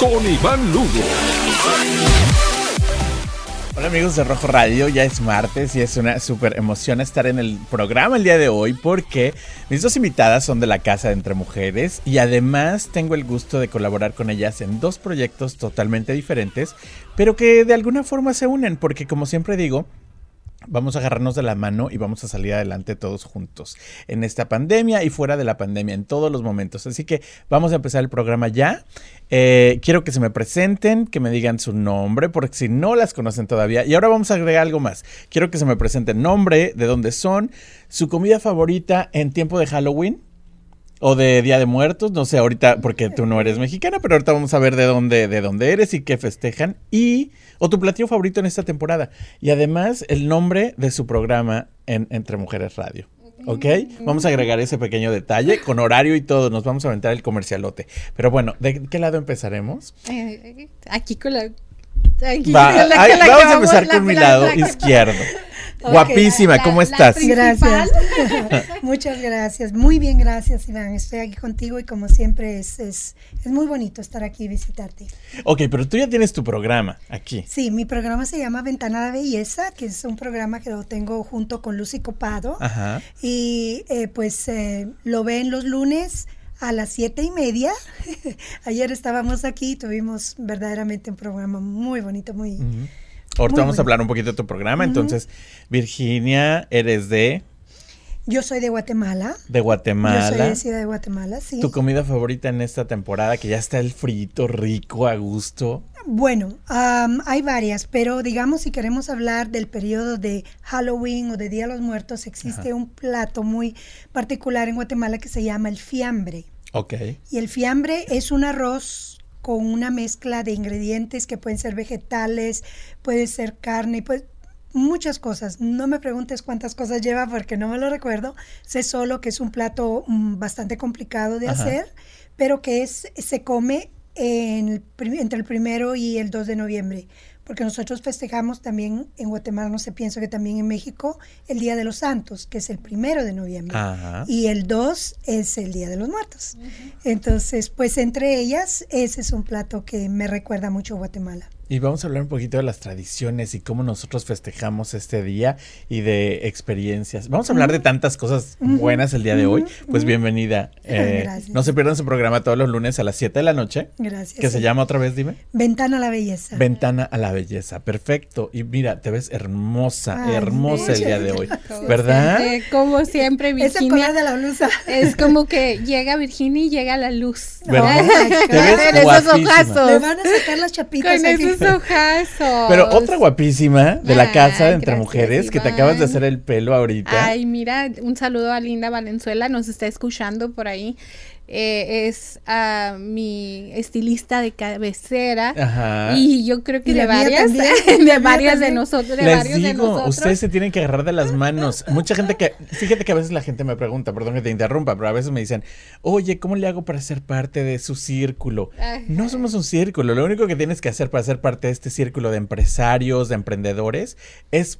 con Iván Lugo. Hola amigos de Rojo Radio, ya es martes y es una súper emoción estar en el programa el día de hoy porque mis dos invitadas son de la Casa de Entre Mujeres y además tengo el gusto de colaborar con ellas en dos proyectos totalmente diferentes, pero que de alguna forma se unen porque como siempre digo, Vamos a agarrarnos de la mano y vamos a salir adelante todos juntos en esta pandemia y fuera de la pandemia, en todos los momentos. Así que vamos a empezar el programa ya. Eh, quiero que se me presenten, que me digan su nombre, porque si no las conocen todavía. Y ahora vamos a agregar algo más. Quiero que se me presenten nombre, de dónde son, su comida favorita en tiempo de Halloween o de Día de Muertos, no sé ahorita porque tú no eres mexicana, pero ahorita vamos a ver de dónde de dónde eres y qué festejan y o tu platillo favorito en esta temporada y además el nombre de su programa en Entre Mujeres Radio. ¿Ok? Vamos a agregar ese pequeño detalle con horario y todo. Nos vamos a aventar el comercialote. Pero bueno, ¿de qué lado empezaremos? Eh, aquí con la. aquí, Va, la- ay, la vamos a empezar la- con mi la- lado la- izquierdo. Guapísima, la- ¿cómo la estás? Gracias. Muchas gracias. Muy bien, gracias, Iván. Estoy aquí contigo y como siempre es, es, es muy bonito estar aquí y visitarte. Ok, pero tú ya tienes tu programa aquí. Sí, mi programa se llama Ventana a la Belleza, que es un programa que lo tengo junto con Lucy Copado. Ajá. Y eh, pues eh, lo ven los lunes a las siete y media. Ayer estábamos aquí y tuvimos verdaderamente un programa muy bonito, muy... Ujú. Ahorita Muy vamos a hablar un poquito de tu programa. Entonces, Virginia, eres de, Yo soy de Guatemala. de Yo soy Guatemala. de Ciudad de Guatemala, sí. ¿Tu comida favorita en esta temporada? Que ya está el frito rico, a gusto. Bueno, am, hay varias, pero digamos si queremos hablar del periodo de Halloween o de Día de los Muertos, existe Ajá. un plato muy particular en Guatemala que se llama el fiambre. Ok. Y el fiambre es un arroz con una mezcla de ingredientes que pueden ser vegetales, puede ser carne, pues muchas cosas. No me preguntes cuántas cosas lleva porque no me lo recuerdo. Sé solo que es un plato mm, bastante complicado de Ajá. hacer, pero que es se come en el entre el primero y el 2 de noviembre. Porque nosotros festejamos también en Guatemala, no sé, pienso que también en México, el Día de los Santos, que es el primero de noviembre. Ajá. Y el 2 es el Día de los Muertos. Entonces, pues entre ellas, ese es un plato que me recuerda mucho a Guatemala. Y vamos a hablar un poquito de las tradiciones y cómo nosotros festejamos este día y de experiencias. Vamos a hablar de tantas cosas buenas el día de hoy. Pues bienvenida. Eh, Gracias. no se pierdan su programa todos los lunes a las 7 de la noche. Gracias. Que se llama otra vez, dime. Ventana a la Belleza. Ventana a la belleza. Perfecto. Y mira, te ves hermosa, Ay, hermosa el día de hoy. Como ¿Verdad? siempre, como siempre, Es el color Virginia. de la blusa. Es como que llega Virginia y llega la luz. ¿Verdad? Te ves esos guapísima. Le ojazos. van a sacar las chapitas Con. Ojazos. Pero otra guapísima de la Ay, casa de Entre gracias, Mujeres que te acabas de hacer el pelo ahorita. Ay, mira, un saludo a Linda Valenzuela, nos está escuchando por ahí. Eh, es ah, mi estilista de cabecera. Ajá. Y yo creo que de varias, también, de varias de nosotros, de Les varios de digo, nosotros. ustedes se tienen que agarrar de las manos. Mucha gente que, fíjate que a veces la gente me pregunta, perdón que te interrumpa, pero a veces me dicen, oye, ¿cómo le hago para ser parte de su círculo? Ajá. No somos un círculo, lo único que tienes que hacer para ser parte de este círculo de empresarios, de emprendedores, es...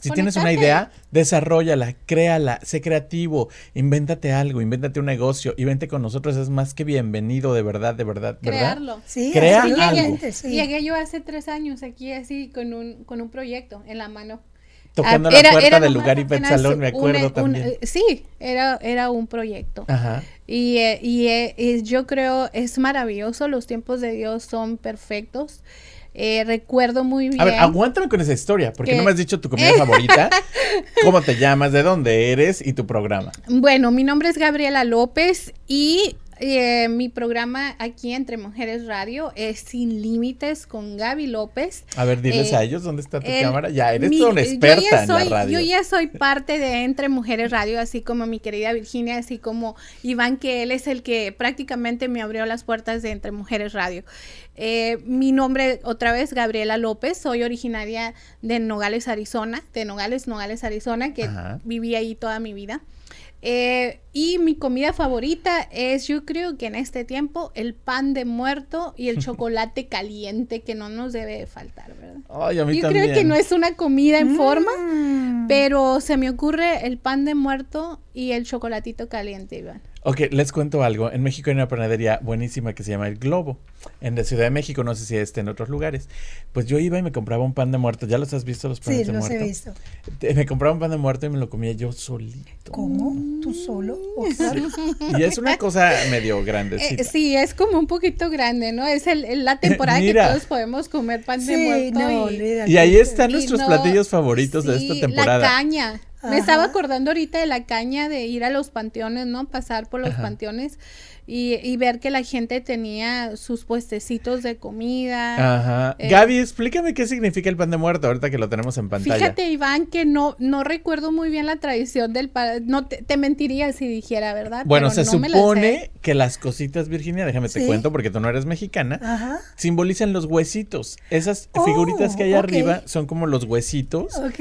Si tienes una idea, desarrollala, créala, sé creativo, invéntate algo, invéntate un negocio y vente con nosotros, es más que bienvenido, de verdad, de verdad, ¿verdad? Crearlo. Sí, Crea algo. sí. Llegué yo hace tres años aquí así con un, con un proyecto en la mano. Tocando Ah, la era- puerta era del lugar y salón, me acuerdo un- también. sí, era, era un proyecto. Ajá. Y, eh, y, eh, y yo creo es maravilloso, los tiempos de Dios son perfectos. Eh, recuerdo muy bien. A ver, aguántame con esa historia, porque no me has dicho tu comida favorita, cómo te llamas, de dónde eres y tu programa. Bueno, mi nombre es Gabriela López y eh, mi programa aquí entre Mujeres Radio es Sin Límites con Gaby López. A ver, diles Eh, a ellos dónde está tu el- cámara. Ya, eres mi- una yo experta ya en soy- la radio. Yo ya soy parte de Entre Mujeres Radio, así como mi querida Virginia, así como Iván, que él es el que prácticamente me abrió las puertas de Entre Mujeres Radio. Eh, mi nombre, otra vez, Gabriela López, soy originaria de Nogales, Arizona, de Nogales, Nogales, Arizona, que Ajá. viví ahí toda mi vida. Eh, y mi comida favorita es, yo creo que en este tiempo, el pan de muerto y el chocolate caliente, que no nos debe de faltar, ¿verdad? Ay, a mí Yo también. creo que no es una comida en forma, Mm. pero se me ocurre el pan de muerto y el chocolatito caliente, Iván. Ok, les cuento algo. En México hay una panadería buenísima que se llama El Globo. En la Ciudad de México, no sé si esté en otros lugares. Pues yo iba y me compraba un pan de muerto. ¿Ya los has visto los panes Sí, de los muerto? he visto. Me compraba un pan de muerto y me lo comía yo solito. ¿Cómo? ¿Tú solo? O. Y es una cosa medio Eh, grandecita. sí, es como un poquito grande, ¿no? Es el, el- la temporada que todos podemos comer pan de Sí, muerto. no, y-. Y ahí están y nuestros no- platillos favoritos de sí, esta temporada. La caña. Me estaba acordando ahorita de la caña de ir a los panteones, ¿no? Pasar por los Ajá. panteones y, y ver que la gente tenía sus puestecitos de comida. Ajá. Eh, Gaby, explícame qué significa el pan de muerto ahorita que lo tenemos en pantalla. Fíjate, Iván, que no, no recuerdo muy bien la tradición del pan. No te, te mentiría si dijera, ¿verdad? Bueno, Pero se no la supone que las cositas, Virginia, déjame te Sí. cuento porque tú no eres mexicana, Ajá. simbolizan los huesitos. Esas Oh, figuritas que hay arriba son como los huesitos. Ok.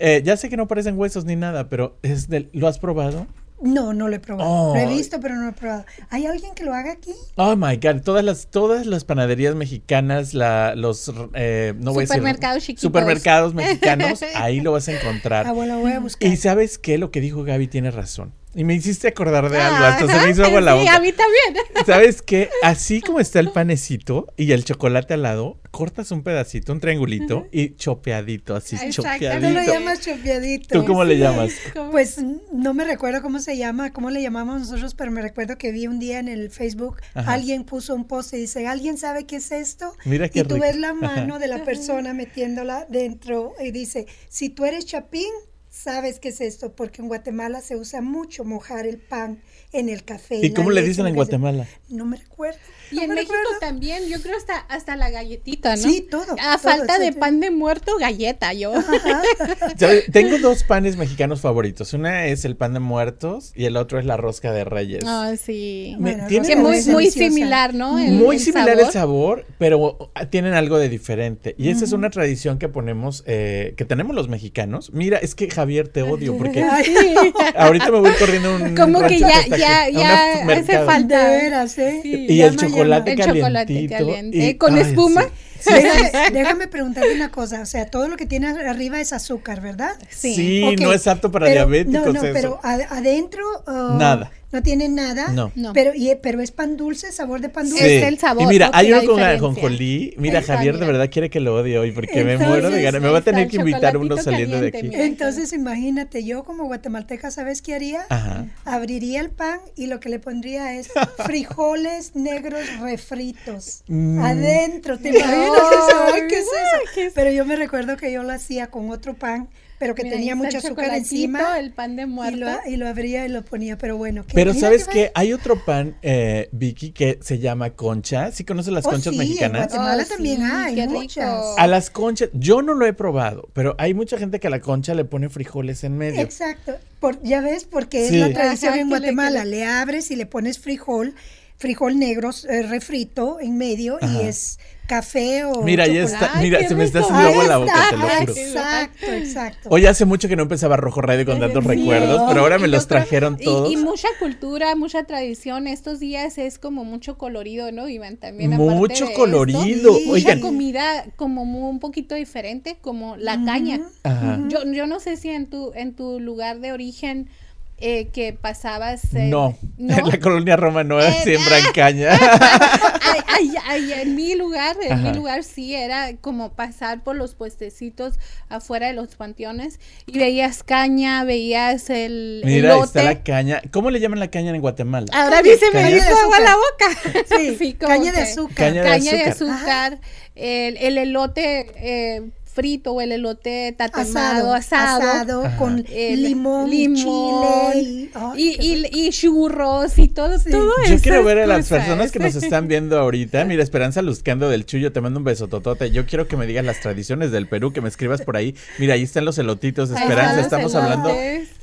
Eh, ya sé que no parecen huesos ni nada, pero es del- ¿lo has probado? No, no lo he probado. Lo he visto, pero no lo he probado. ¿Hay alguien que lo haga aquí? Oh my god, todas las, todas las panaderías mexicanas, la, los eh, no voy a decir- Supermercados chiquitos. supermercados mexicanos, ahí lo vas a encontrar. Ah, bueno, voy a buscar. Y sabes qué, lo que dijo Gaby tiene razón. Y me hiciste acordar de algo, Ah, hasta se me hizo agua en la sí, boca. a mí también. ¿Sabes qué? Así como está el panecito y el chocolate al lado, cortas un pedacito, un triangulito y chopeadito, así Exacto. Tú lo chopeadito. llamas chopeadito. ¿Tú cómo le llamas? Pues no me recuerdo cómo se llama, cómo le llamamos nosotros, pero me recuerdo que vi un día en el Facebook, Ajá. alguien puso un post y dice, ¿alguien sabe qué es esto? Mira qué y tú rico. ves la mano de la persona metiéndola dentro y dice, si tú eres chapín, sabes qué es esto, porque en Guatemala se usa mucho mojar el pan en el café. ¿Y cómo le dicen en. Guatemala? No me recuerdo. Y no en México recuerdo. también, yo creo hasta, hasta la galletita, ¿no? Sí, todo, A todo, falta de pan de muerto, galleta, yo. Tengo dos panes mexicanos favoritos. Una es el pan de muertos y el otro es la rosca de reyes. Ah, sí. Me- Bueno, tiene Que muy, muy similar, ¿no? El- Muy el similar sabor. el sabor, pero ah, tienen algo de diferente. Y esa es una tradición que ponemos, eh, que tenemos los mexicanos. Mira, es que Javier, te odio porque ahorita me voy corriendo un Como que ya, ya, ya hace falta. de veras, ¿eh? Sí. Y el chocolate El chocolate caliente, y- con ay, espuma. sí. Déjame, déjame preguntarte una cosa, o sea, todo lo que tiene arriba es azúcar, ¿verdad? Sí. Sí, no es apto para pero- diabéticos No, no, eso. pero adentro oh, Nada. No tiene nada. No. No. Pero, y- pero es pan dulce, sabor de pan Sí. dulce. Es el sabor, Y mira, hay uno con ajonjolí. Mira, Javier de verdad quiere que lo odie hoy porque me muero de ganas. Me va a tener que invitar uno saliendo de aquí. mira. Entonces, imagínate, yo como guatemalteca, ¿sabes qué haría? Ajá. Abriría el pan y lo que le pondría es frijoles negros refritos. Mm. Adentro, ¿te imaginas eso? ¿Qué es eso? Pero yo me recuerdo que yo lo hacía con otro pan, pero que Mira, tenía mucho azúcar encima. El pan de Y muerto. lo, y lo abría y lo ponía, pero bueno. que- Pero mira ¿sabes qué? Hay otro pan, eh, Vicky, que se llama concha. ¿Sí conoces las Oh, conchas sí, en mexicanas? Guatemala Oh, también sí, hay muchas. rico. A las conchas, yo no lo he probado, pero hay mucha gente que a la concha le pone frijoles en medio. Exacto. Por, ya ves, porque Sí. es la tradición Ajá, en que le- Guatemala. que Le, abres y le pones frijol, frijol negro eh, refrito en medio Ajá. y es café o Mira, ya está, mira, se me está haciendo agua la boca, está, te lo juro. Exacto, exacto. Hoy hace mucho que no empezaba Rojo Radio con tantos recuerdos, pero ahora me Y los creo- trajeron y- todos. Y, mucha cultura, mucha tradición. Estos días es como mucho colorido, ¿no, Iván? También Mucho esto, colorido. Sí. mucha Oigan, comida como mu- un poquito diferente, como la caña. Ajá. Yo, yo no sé si en tu, en tu lugar de origen eh, que pasabas... eh, no, ¿no? en la colonia Roma no Eh, siembran caña. Ay, ay, ay, en mi lugar, en Ajá. mi lugar sí era como pasar por los puestecitos afuera de los panteones y veías caña, veías el Mira, ahí elote. está la caña. ¿cómo le llaman la caña en Guatemala? Ahora mí se me hizo agua la boca. Sí, caña de azúcar. Caña de Caña de azúcar. azúcar, el, el elote eh, frito o el elote tatemado, asado, asado, con el limón, y limón, chile y, ay, y, qué y- y churros y todo, todo Yo eso. quiero ver a las personas que nos están viendo ahorita. Mira, Esperanza Luzcando del Chuyo, te mando un beso totote. Yo quiero que me digas las tradiciones del Perú, que me escribas por ahí. Mira, ahí están los elotitos Esperanza. Estamos hablando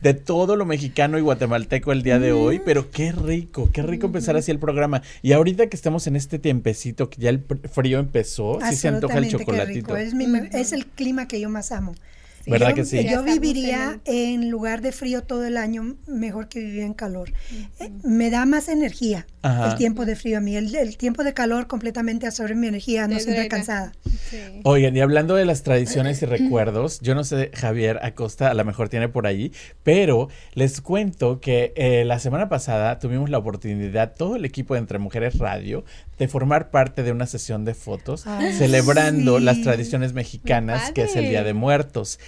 de todo lo mexicano y guatemalteco el día de hoy, pero qué rico, qué rico empezar así el programa. Y ahorita que estamos en este tiempecito, que ya el frío empezó, sí se antoja el chocolatito. mi es el clima que yo más amo. ¿Verdad yo, que sí? Yo viviría en lugar de frío todo el año, mejor que vivir en calor. Eh, me da más energía Ajá. el tiempo de frío a mí. El, el tiempo de calor completamente absorbe mi energía, no drena. cansada. Sí. Oigan, y hablando de las tradiciones y recuerdos, yo no sé, Javier Acosta a lo mejor tiene por ahí, pero les cuento que eh, la semana pasada tuvimos la oportunidad, todo el equipo de Entre Mujeres Radio, de formar parte de una sesión de fotos Ay, celebrando sí. las tradiciones mexicanas, que es el Día de Muertos.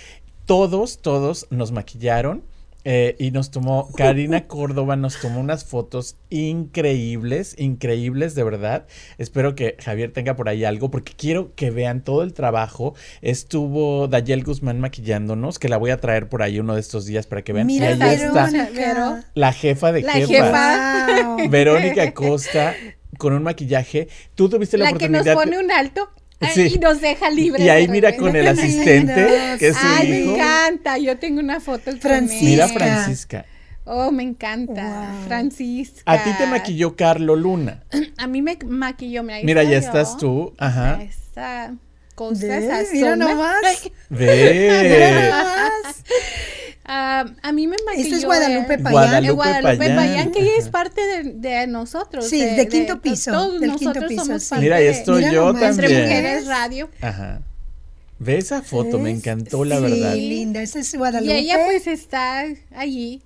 Todos, todos nos maquillaron. eh, y nos tomó, Karina Córdoba nos tomó unas fotos increíbles, increíbles de verdad. Espero que Javier tenga por ahí algo, porque quiero que vean todo el trabajo. Estuvo Dayel Guzmán maquillándonos, que la voy a traer por ahí uno de estos días para que vean. Mira, y ahí está la jefa de La jefa. Wow. Verónica Costa, con un maquillaje. Tú tuviste la, La que nos pone un alto Sí. y nos deja libre. y ahí mira con el asistente, que es su Ay, me encanta. Yo tengo una foto Francisca. Mira, Francisca. Oh, me encanta. Wow. Francisca. A ti te maquilló Carlo Luna. A mí me maquilló. Mira, Mira, ya yo. estás tú. Ajá. Esa cosa, Ve, esa mira nomás. Ve. ah, a mí me maquilló. Este es Guadalupe Payán. Guadalupe eh, Guadalupe Payán. Payán, que ella es parte de, de nosotros. Sí, de quinto piso, Todos del quinto nosotros piso, somos sí. parte Mira, ahí de- yo nomás. Entre también. Mujeres Radio. Ajá. Ve esa foto, me encantó la sí, verdad. linda. Esa es Y Guadalupe. ella pues está allí.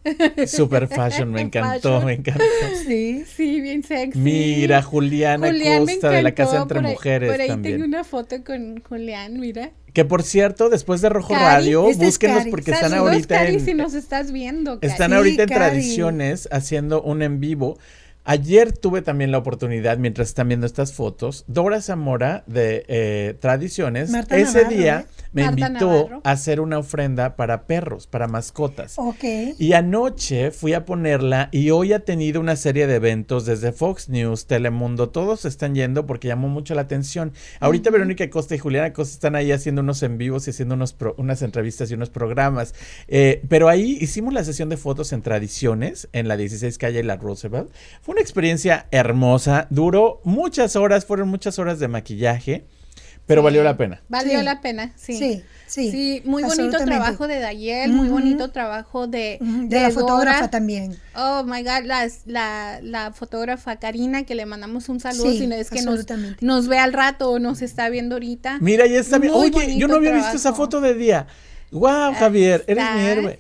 Super fashion, me encantó, Fashion. me encantó. Sí. Sí, bien sexy. Mira, Juliana Julián Costa de la Casa Entre por ahí- Mujeres Por ahí también. tengo una foto con Julián, mira. Que por cierto, después de Rojo Cari, Radio, esta es búsquenlos Cari. porque están ahorita Cari, en, si nos estás viendo. Están ahorita en. Tradiciones haciendo un en vivo. Ayer tuve también la oportunidad, mientras están viendo estas fotos, Dora Zamora de eh, Tradiciones, Marta ese Navarro, día ¿eh? me Marta invitó Navarro. a hacer una ofrenda para perros, para mascotas. Ok. Y anoche fui a ponerla y hoy ha tenido una serie de eventos desde Fox News, Telemundo, todos están yendo porque llamó mucho la atención. Ahorita Verónica Costa y Juliana Costa están ahí haciendo unos en vivos y haciendo unos pro- unas entrevistas y unos programas. Eh, pero ahí hicimos la sesión de fotos en Tradiciones, en la 16 calle y la Roosevelt. Fue una experiencia hermosa, duró muchas horas, fueron muchas horas de maquillaje, pero Sí. valió la pena. Valió Sí. la pena, sí. Sí, sí. Sí, muy bonito trabajo de Dayel, muy bonito trabajo de, De, la fotógrafa también. Oh my God, la, la fotógrafa Karina, que le mandamos un saludo, Sí, si no es que nos, nos ve al rato o nos está viendo ahorita. Mira, ya está bien. Muy Oye, yo bonito no había visto esa foto de día. Wow, Javier, eres mi héroe.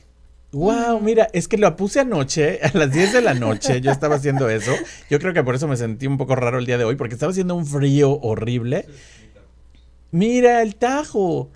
Wow, mira, es que lo puse anoche, a las 10 de la noche, yo estaba haciendo eso. Yo creo que por eso me sentí un poco raro el día de hoy, porque estaba haciendo un frío horrible. Mira, el Tajo.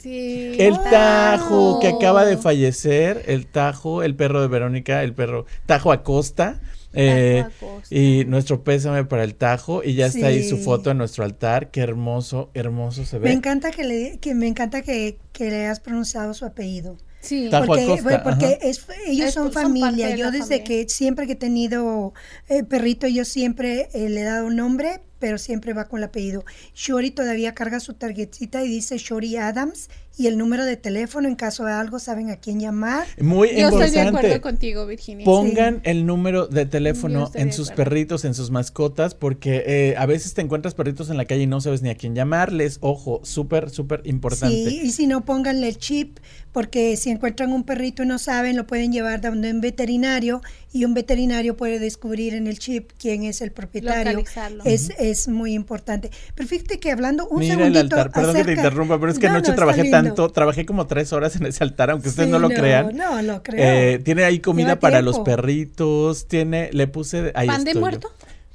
Sí. El. Tajo que acaba de fallecer, el Tajo, el perro de Verónica, el perro Tajo Acosta. eh, y nuestro pésame para el Tajo y ya está ahí su foto en nuestro altar. Qué hermoso, hermoso se ve. Me encanta que le, que me encanta que, que le hayas pronunciado su apellido. Sí. Porque, porque es, ellos Es- son familia. de Yo desde familia. que siempre que he tenido eh, perrito, yo siempre eh, le he dado un nombre, pero siempre va con el apellido. Shori todavía carga su tarjetita y dice Shori Adams y el número de teléfono en caso de algo saben a quién llamar. Muy Yo estoy de importante. acuerdo contigo, Virginia. Pongan el número de teléfono en de sus acuerdo. perritos, en sus mascotas, porque eh, a veces te encuentras perritos en la calle y no sabes ni a quién llamarles. Ojo, súper, súper importante. Sí, y si no, pónganle el chip, porque si encuentran un perrito y no saben, lo pueden llevar donde un veterinario y un veterinario puede descubrir en el chip quién es el propietario. Es, es muy importante. Pero fíjate que hablando un Mira el segundito altar, perdón que te acerca- interrumpa, pero es que No, anoche no, trabajé lindo. Tanto, trabajé como tres horas en ese altar, aunque ustedes Sí, no lo crean. No, lo creo. Eh, tiene ahí comida para los perritos, tiene, le puse, ahí ¿Pan de yo. muerto?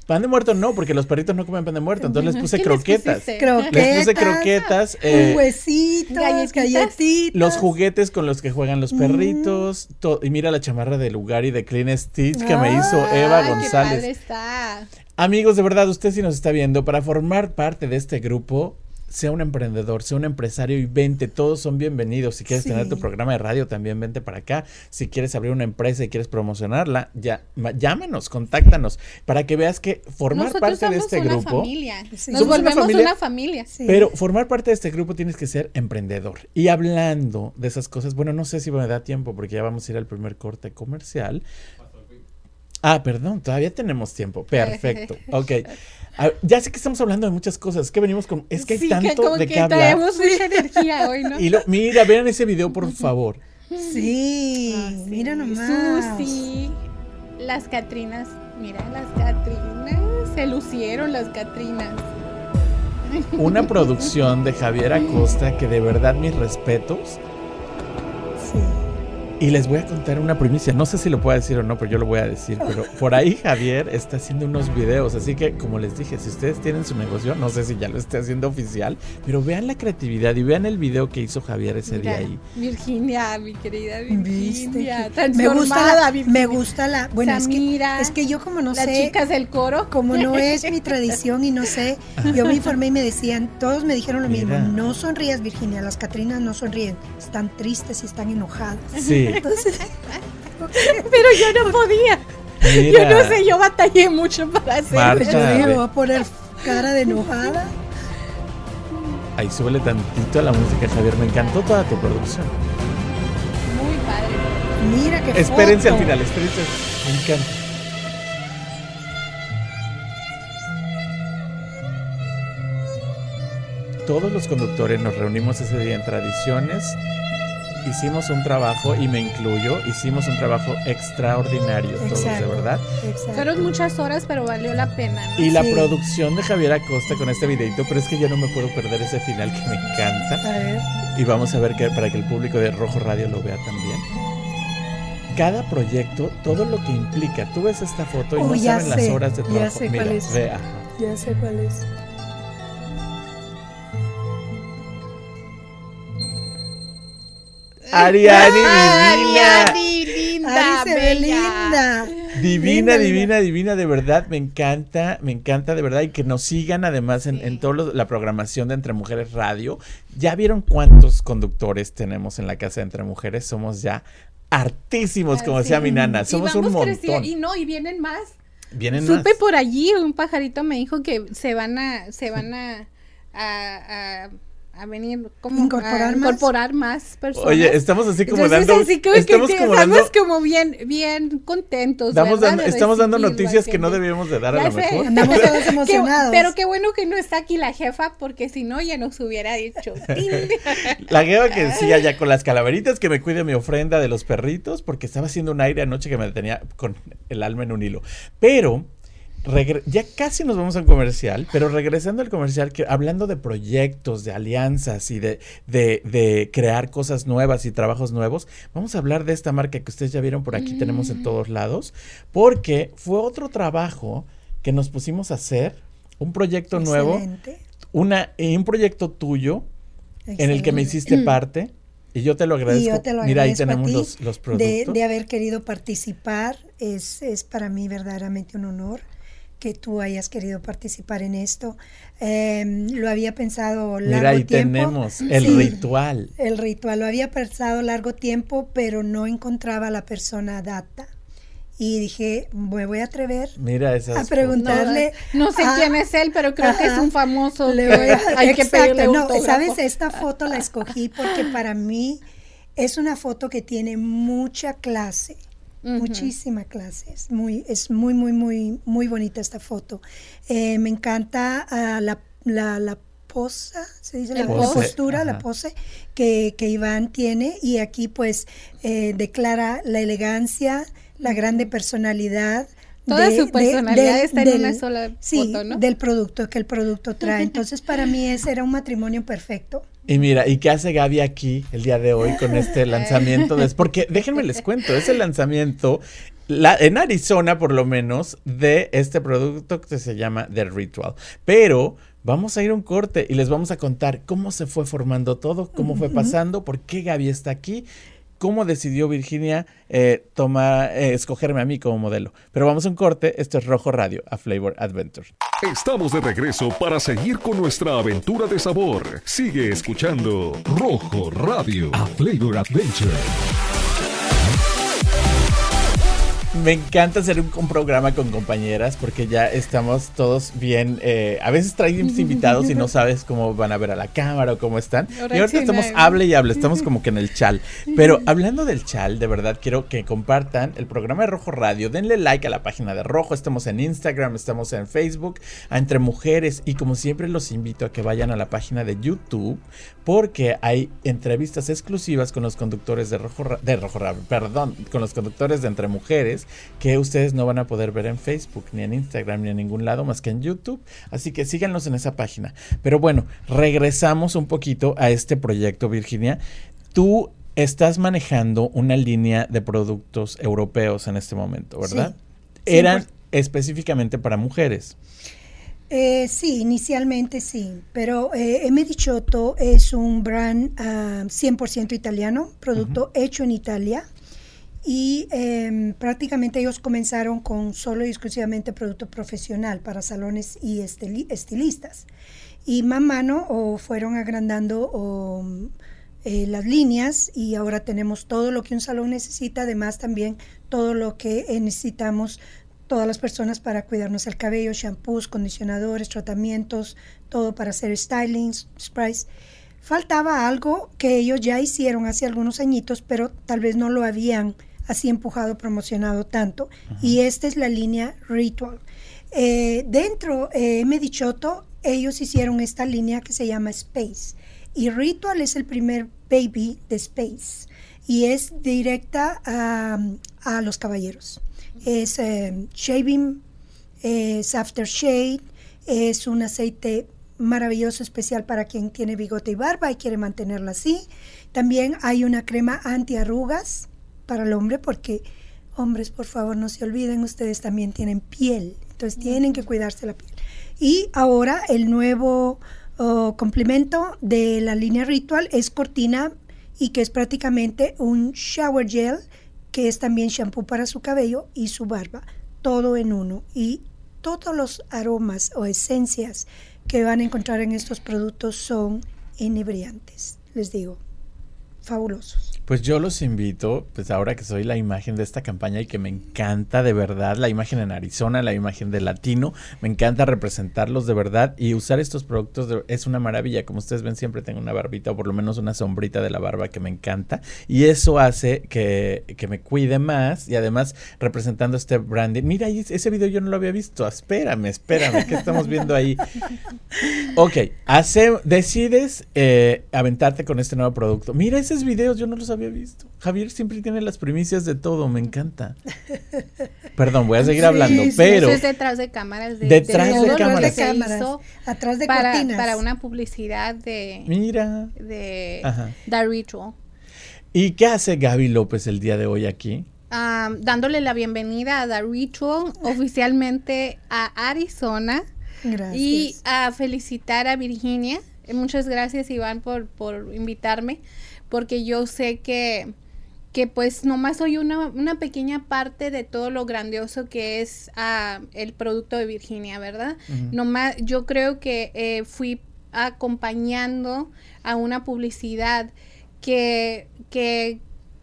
Pan de muerto no, porque los perritos no comen pan de muerto, entonces les puse ¿Qué les croquetas. Les puse croquetas, eh, huesitos, galletitas. galletitas. los juguetes con los que juegan los perritos, to- y mira la chamarra de lugar y de Clean Stitch que me hizo Eva Ay, qué González. padre está. Amigos, de verdad, usted si nos está viendo, para formar parte de este grupo, sea un emprendedor, sea un empresario y vente, todos son bienvenidos. Si quieres tener tu programa de radio, también vente para acá. Si quieres abrir una empresa y quieres promocionarla, ya ma- llámanos, contáctanos, para que veas que formar Nosotros parte de este una grupo. familia. Sí. Nos Somos una volvemos familia. una familia. Sí. Pero formar parte de este grupo tienes que ser emprendedor. Y hablando de esas cosas, bueno, no sé si me da tiempo porque ya vamos a ir al primer corte comercial. Ah, perdón, todavía tenemos tiempo. Perfecto. Ok. A- ya sé que estamos hablando de muchas cosas. Que venimos con. Es que hay Sí, tanto como de que qué hablar. traemos mucha energía hoy, ¿no? Y lo- mira, vean ese video, por favor. Sí, Ah, sí. mira nomás. Susi, las Catrinas, mira las Catrinas, se lucieron las Catrinas. Una producción de Javier Acosta que de verdad mis respetos. Sí. Y les voy a contar una primicia. No sé si lo puedo decir o no, pero yo lo voy a decir. Pero por ahí Javier está haciendo unos videos. Así que, como les dije, si ustedes tienen su negocio, no sé si ya lo esté haciendo oficial, pero vean la creatividad y vean el video que hizo Javier ese Mira, día ahí. Virginia, mi querida ¿Viste? Virginia, Me gusta la, Virginia. me gusta la, bueno, es que, es que yo como no las sé, chicas del coro. como no es mi tradición y no sé, yo me informé y me decían, todos me dijeron lo mismo, no sonrías Virginia, las Catrinas no sonríen, están tristes y están enojadas. Sí, Entonces, Pero yo no podía. mira. Yo no sé, yo batallé mucho para hacerlo. Marta. yo dije, voy a poner cara de enojada. Ahí súbele tantito a la música, Javier. Me encantó toda tu producción. Muy padre. Mira qué Espérense al final, espérense. Me encanta. Todos los conductores nos reunimos ese día en Tradiciones. Hicimos un trabajo, y me incluyo, hicimos un trabajo extraordinario, todos, de verdad. Exacto. Fueron muchas horas, pero valió la pena. ¿no? Y la Sí. producción de Javier Acosta con este videito, pero es que yo no me puedo perder ese final que me encanta. A ver, Y vamos a ver que para que el público de Rojo Radio lo vea también. Cada proyecto, todo lo que implica. Tú ves esta foto y Oh, no ya saben las horas de ya trabajo. sé Mira, cuál es. ve, ajá. ya sé cuál es. Ariani divina. Ariani, linda, Ari se ve bella. linda. Divina, Linda, divina, divina, de verdad, me encanta, me encanta de verdad y que nos sigan además en, en toda la programación de Entre Mujeres Radio. ¿Ya vieron cuántos conductores tenemos en la casa de Entre Mujeres? Somos ya hartísimos, como decía mi nana, Y somos un creciendo, montón. Y no, y vienen más. Vienen Supe más. por allí, un pajarito me dijo que se van a, se van a, a, a- a venir como Incorporar a más. incorporar más personas. Oye, estamos así como Entonces, dando, así como que estamos que como estamos dando, como bien, bien contentos. estamos dando noticias que no debíamos de dar a lo sé. mejor. Andamos todos Qué- emocionados. pero qué bueno que no está aquí la jefa, porque si no ya nos hubiera dicho. La gueva que decía ya con las calaveritas que me cuide mi ofrenda de los perritos, porque estaba haciendo un aire anoche que me tenía con el alma en un hilo. Pero regre- ya casi nos vamos a un comercial, pero regresando al comercial, que, hablando de proyectos, de alianzas y de, de- de crear cosas nuevas y trabajos nuevos, vamos a hablar de esta marca que ustedes ya vieron por aquí, tenemos en todos lados, porque fue otro trabajo que nos pusimos a hacer, un proyecto nuevo, una, eh, un proyecto tuyo en el que me hiciste parte y yo te lo agradezco. Y yo te lo Mira, ahí agradezco a tenemos ti los, los de, productos. de haber querido participar. Es, es para mí verdaderamente un honor que tú hayas querido participar en esto. Em, lo había pensado largo Mira, ahí tiempo. tenemos el Sí, ritual. El ritual lo había pensado largo tiempo, pero no encontraba a la persona adapta. Y dije, me voy a atrever Mira esas a preguntarle. No, no sé quién es él, pero creo que es un famoso. Le voy a- hay que exacto, pedirle no, sabes, esta foto la escogí porque para mí es una foto que tiene mucha clase, Ujú. muchísima clase. Es muy, es muy, muy, muy, muy bonita esta foto. Eh, me encanta ah, la, la, la posa, se dice la pose, postura, la pose que, que Iván tiene y aquí pues eh, declara la elegancia, la grande personalidad. Toda su personalidad está en una sola sí, foto, ¿no? del producto que el producto trae. Entonces, para mí ese era un matrimonio perfecto. Y mira, ¿y qué hace Gaby aquí el día de hoy con este lanzamiento? de- porque déjenme les cuento, es el lanzamiento la- en Arizona por lo menos de este producto que se llama The Ritual. Pero vamos a ir a un corte y les vamos a contar cómo se fue formando todo, cómo fue pasando, por qué Gaby está aquí. Cómo decidió Virginia eh, tomar, eh, escogerme a mí como modelo. Pero vamos a un corte, esto es Rojo Radio, a Flavor Adventure. Estamos de regreso para seguir con nuestra aventura de sabor. Sigue escuchando Rojo Radio, a Flavor Adventure. Me encanta hacer un, programa con compañeras porque ya estamos todos bien. Eh, a veces traemos invitados y no sabes cómo van a ver a la cámara o cómo están. y ahorita estamos hable y hable, estamos como que en el chal. Pero hablando del chal, de verdad quiero que compartan el programa de Rojo Radio. Denle like a la página de Rojo. Estamos en Instagram, estamos en Facebook, a Entre Mujeres. Y como siempre, los invito a que vayan a la página de YouTube porque hay entrevistas exclusivas con los conductores de Rojo, de Rojo Radio, perdón, con los conductores de Entre Mujeres que ustedes no van a poder ver en Facebook, ni en Instagram, ni en ningún lado más que en YouTube. Así que síganos en esa página. Pero bueno, regresamos un poquito a este proyecto, Virginia. Tú estás manejando una línea de productos europeos en este momento, ¿verdad? Eran específicamente para mujeres. Eh, sí, inicialmente sí, pero eh, Emedichotto es un brand 100% ah, italiano, producto hecho en Italia y em, prácticamente ellos comenzaron con solo y exclusivamente producto profesional para salones y estilistas. Y más mano o fueron agrandando eh, las líneas y ahora tenemos todo lo que un salón necesita, además también todo lo que eh, necesitamos todas las personas para cuidarnos el cabello, shampoos, condicionadores, tratamientos, todo para hacer styling, sprays. Faltaba algo que ellos ya hicieron hace algunos añitos, pero tal vez no lo habían así empujado, promocionado tanto. Y esta es la línea Ritual. Eh, dentro, eh, Medichoto, ellos hicieron esta línea que se llama Space. Y Ritual es el primer baby de Space. Y es directa a, los caballeros. Es eh, shaving, es aftershave, es un aceite maravilloso especial para quien tiene bigote y barba y quiere mantenerla así. También hay una crema antiarrugas para el hombre porque, hombres, por favor, no se olviden, ustedes también tienen piel, entonces tienen que cuidarse la piel. Y ahora el nuevo oh, complemento de la línea Ritual es cortina y que es prácticamente un shower gel que es también shampoo para su cabello y su barba, todo en uno. Y todos los aromas o esencias que van a encontrar en estos productos son inebriantes, les digo, fabulosos. Pues yo los invito, pues ahora que soy la imagen de esta campaña y que me encanta de verdad, la imagen en Arizona, la imagen de latino, me encanta representarlos de verdad y usar estos productos es una maravilla. Como ustedes ven, siempre tengo una barbita o por lo menos una sombrita de la barba que me encanta y eso hace que, que me cuide más y además representando este branding. Mira, ese video yo no lo había visto, espérame, espérame, ¿qué estamos viendo ahí? Ok, hace, decides eh, aventarte con este nuevo producto. Mira, videos yo no los había visto. Javier siempre tiene las primicias de todo, me encanta. Perdón, voy a seguir hablando, pero... Eso es detrás de cámaras. De, detrás de, cámaras. atrás de para, cortinas. Para una publicidad de... Mira. De The Ritual. ¿Y qué hace Gaby López el día de hoy aquí? dándole la bienvenida a The Ritual oficialmente a Arizona. Gracias. Y a felicitar a Virginia. Muchas gracias, Iván, por, por invitarme porque yo sé que, que pues nomás soy una, una pequeña parte de todo lo grandioso que es ah, el producto de Virginia, ¿verdad? Nomás yo creo que eh, fui acompañando a una publicidad que, que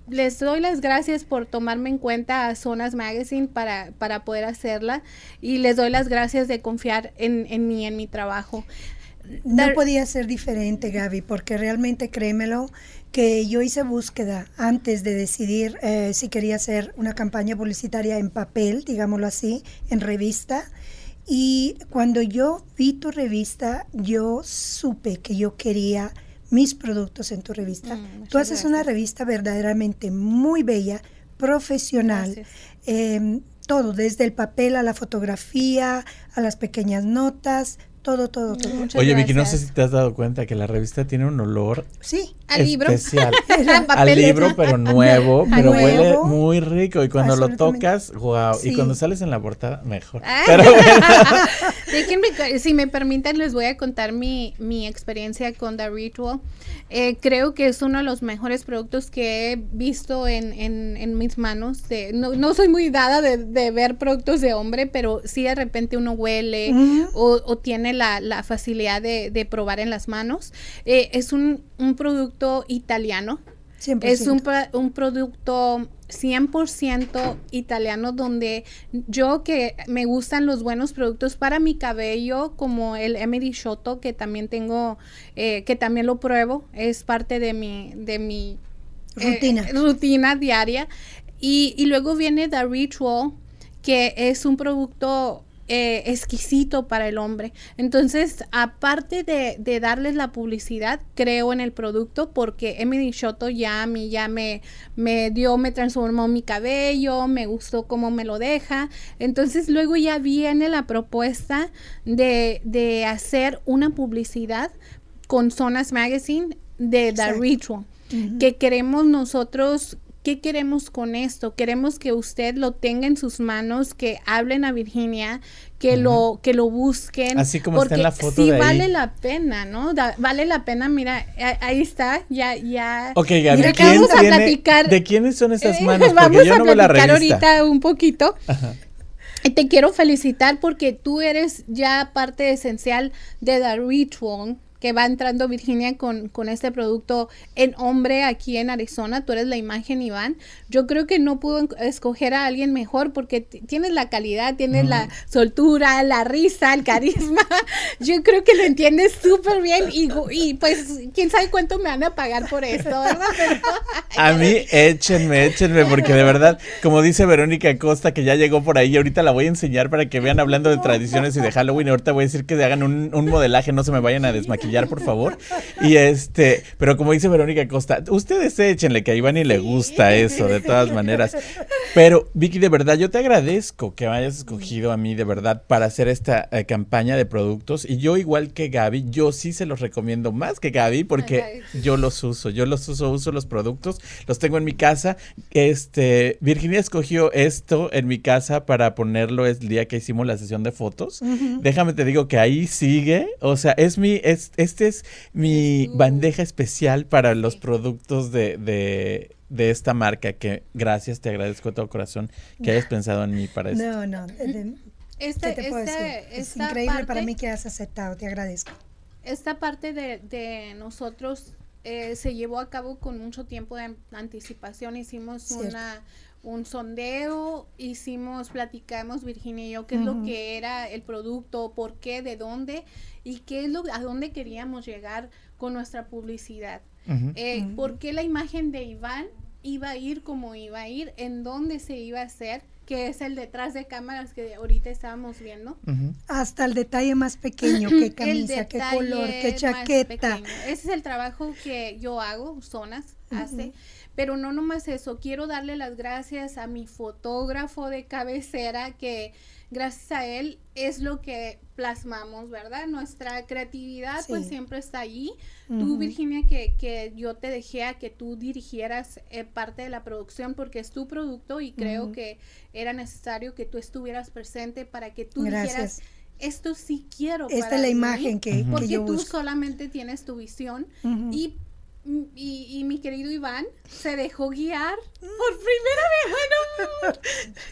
les doy las gracias por tomarme en cuenta a Zonas Magazine para, para poder hacerla y les doy las gracias de confiar en, en mí, en mi trabajo. No podía ser diferente, Gaby, porque realmente créemelo, que yo hice búsqueda antes de decidir eh, si quería hacer una campaña publicitaria en papel, digámoslo así, en revista. Y cuando yo vi tu revista, yo supe que yo quería mis productos en tu revista. Mm, Tú haces una revista verdaderamente muy bella, profesional, em, todo, desde el papel a la fotografía, a las pequeñas notas, todo, todo, todo. Oye, Vicky, no sé si te has dado cuenta que la revista tiene un olor. Sí al libro. especial. Al libro, pero nuevo, pero Nuevo. huele muy rico. Y cuando lo tocas, wow. Y cuando sales en la portada, mejor. Pero. Déjenme, si me permiten, les voy a contar mi, mi experiencia con The Ritual. Eh, creo que es uno de los mejores productos que he visto en, en, en mis manos. De, no, no soy muy dada de, de ver productos de hombre, pero sí de repente uno huele o, o tiene la, la facilidad de, de probar en las manos. Eh, es un, un producto italiano. 100%. Es un, un producto 100% italiano donde yo que me gustan los buenos productos para mi cabello como el Emily Shoto que también tengo eh, que también lo pruebo es parte de mi de mi eh, Rutina. rutina diaria y, y luego viene The Ritual que es un producto eh, exquisito para el hombre. Entonces, aparte de, de darles la publicidad, creo en el producto porque Emily Shoto ya a mí ya me, me dio, me transformó mi cabello, me gustó cómo me lo deja. Entonces, luego ya viene la propuesta de, de hacer una publicidad con Zonas Magazine de The Exacto. Ritual que queremos nosotros, ¿qué queremos con esto? Queremos que usted lo tenga en sus manos, que hablen a Virginia, que lo que lo busquen. Así como está en la foto sí de ahí. vale la pena, ¿no? Da- vale la pena, mira, a- ahí está, ya, ya. Ok, Gaby, Mira, ¿quién vamos a tiene- platicar. ¿de quiénes son esas Eh, manos? Vamos yo a no veo la platicar ahorita un poquito. Y Te quiero felicitar porque tú eres ya parte esencial de The Ritual que va entrando Virginia con, con este producto en hombre aquí en Arizona. Tú eres la imagen, Iván. Yo creo que no pudo escoger a alguien mejor porque tienes la calidad, tienes la soltura, la risa, el carisma. Yo creo que lo entiendes súper bien y, y pues quién sabe cuánto me van a pagar por esto, ¿verdad? Pero- A mí, échenme, échenme, porque de verdad, como dice Verónica Costa, que ya llegó por ahí, ahorita la voy a enseñar para que vean hablando de tradiciones y de Halloween. Ahorita voy a decir que hagan un, un modelaje, no se me vayan a desmaquillar, por favor. Y este, pero como dice Verónica Costa, ustedes échenle, que a Iván y le gusta eso, de todas maneras. Pero, Vicky, de verdad, yo te agradezco que me hayas escogido a mí, de verdad, para hacer esta eh, campaña de productos. Y yo, igual que Gaby, yo sí se los recomiendo más que Gaby, porque yo los uso, yo los uso, uso los productos, los tengo en mi casa. Este, Virginia escogió esto en mi casa para ponerlo el día que hicimos la sesión de fotos. Déjame te digo que ahí sigue, o sea, es mi, es, este es mi bandeja especial para los productos de, de, de esta marca, que gracias, te agradezco de todo corazón que hayas pensado en mí para esto. No, no. de- Este- ¿Qué te puedo esta- decir? Es esta increíble para mí que has aceptado. Te agradezco. esta parte de, de nosotros eh, se llevó a cabo con mucho tiempo de anticipación. Hicimos Cierto. una un sondeo, hicimos, platicamos Virginia y yo qué es lo que era el producto, por qué, de dónde y qué es lo a dónde queríamos llegar con nuestra publicidad. Ujú. Eh. ¿Por qué la imagen de Iván iba a ir como iba a ir? ¿En dónde se iba a hacer? Que es el detrás de cámaras que ahorita estábamos viendo. Hasta el detalle más pequeño, qué camisa, qué color, qué chaqueta. Ese es el trabajo que yo hago, Zonas hace. Pero no nomás eso, quiero darle las gracias a mi fotógrafo de cabecera que gracias a él es lo que plasmamos, ¿verdad? Nuestra creatividad pues siempre está allí. Tú. Virginia, que, que yo te dejé a que tú dirigieras eh, parte de la producción porque es tu producto y creo que era necesario que tú estuvieras presente para que tú Gracias. dijeras, esto sí quiero. Esta para es la mí", imagen que, que Porque yo tú busco. solamente tienes tu visión y, y, y mi querido Iván se dejó guiar por primera vez. Bueno,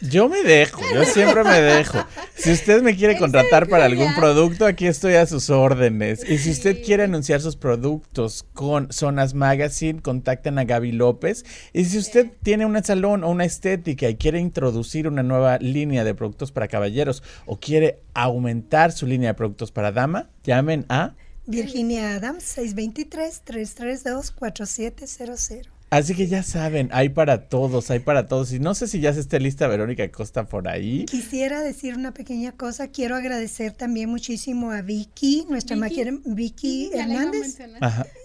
Yo me dejo, yo siempre me dejo. Si usted me quiere ¿En contratar para algún producto, aquí estoy a sus órdenes. Y si usted quiere anunciar sus productos con Zonas Magazine, contacten a Gaby López. Y si usted tiene un salón o una estética y quiere introducir una nueva línea de productos para caballeros o quiere aumentar su línea de productos para dama, llamen a... Virginia Adams, 623-332-4700. Así que ya saben, hay para todos, hay para todos. Y no sé si ya se esté lista Verónica Costa por ahí. Quisiera decir una pequeña cosa. Quiero agradecer también muchísimo a Vicky, nuestra Vicky. máquina, Vicky a Hernández.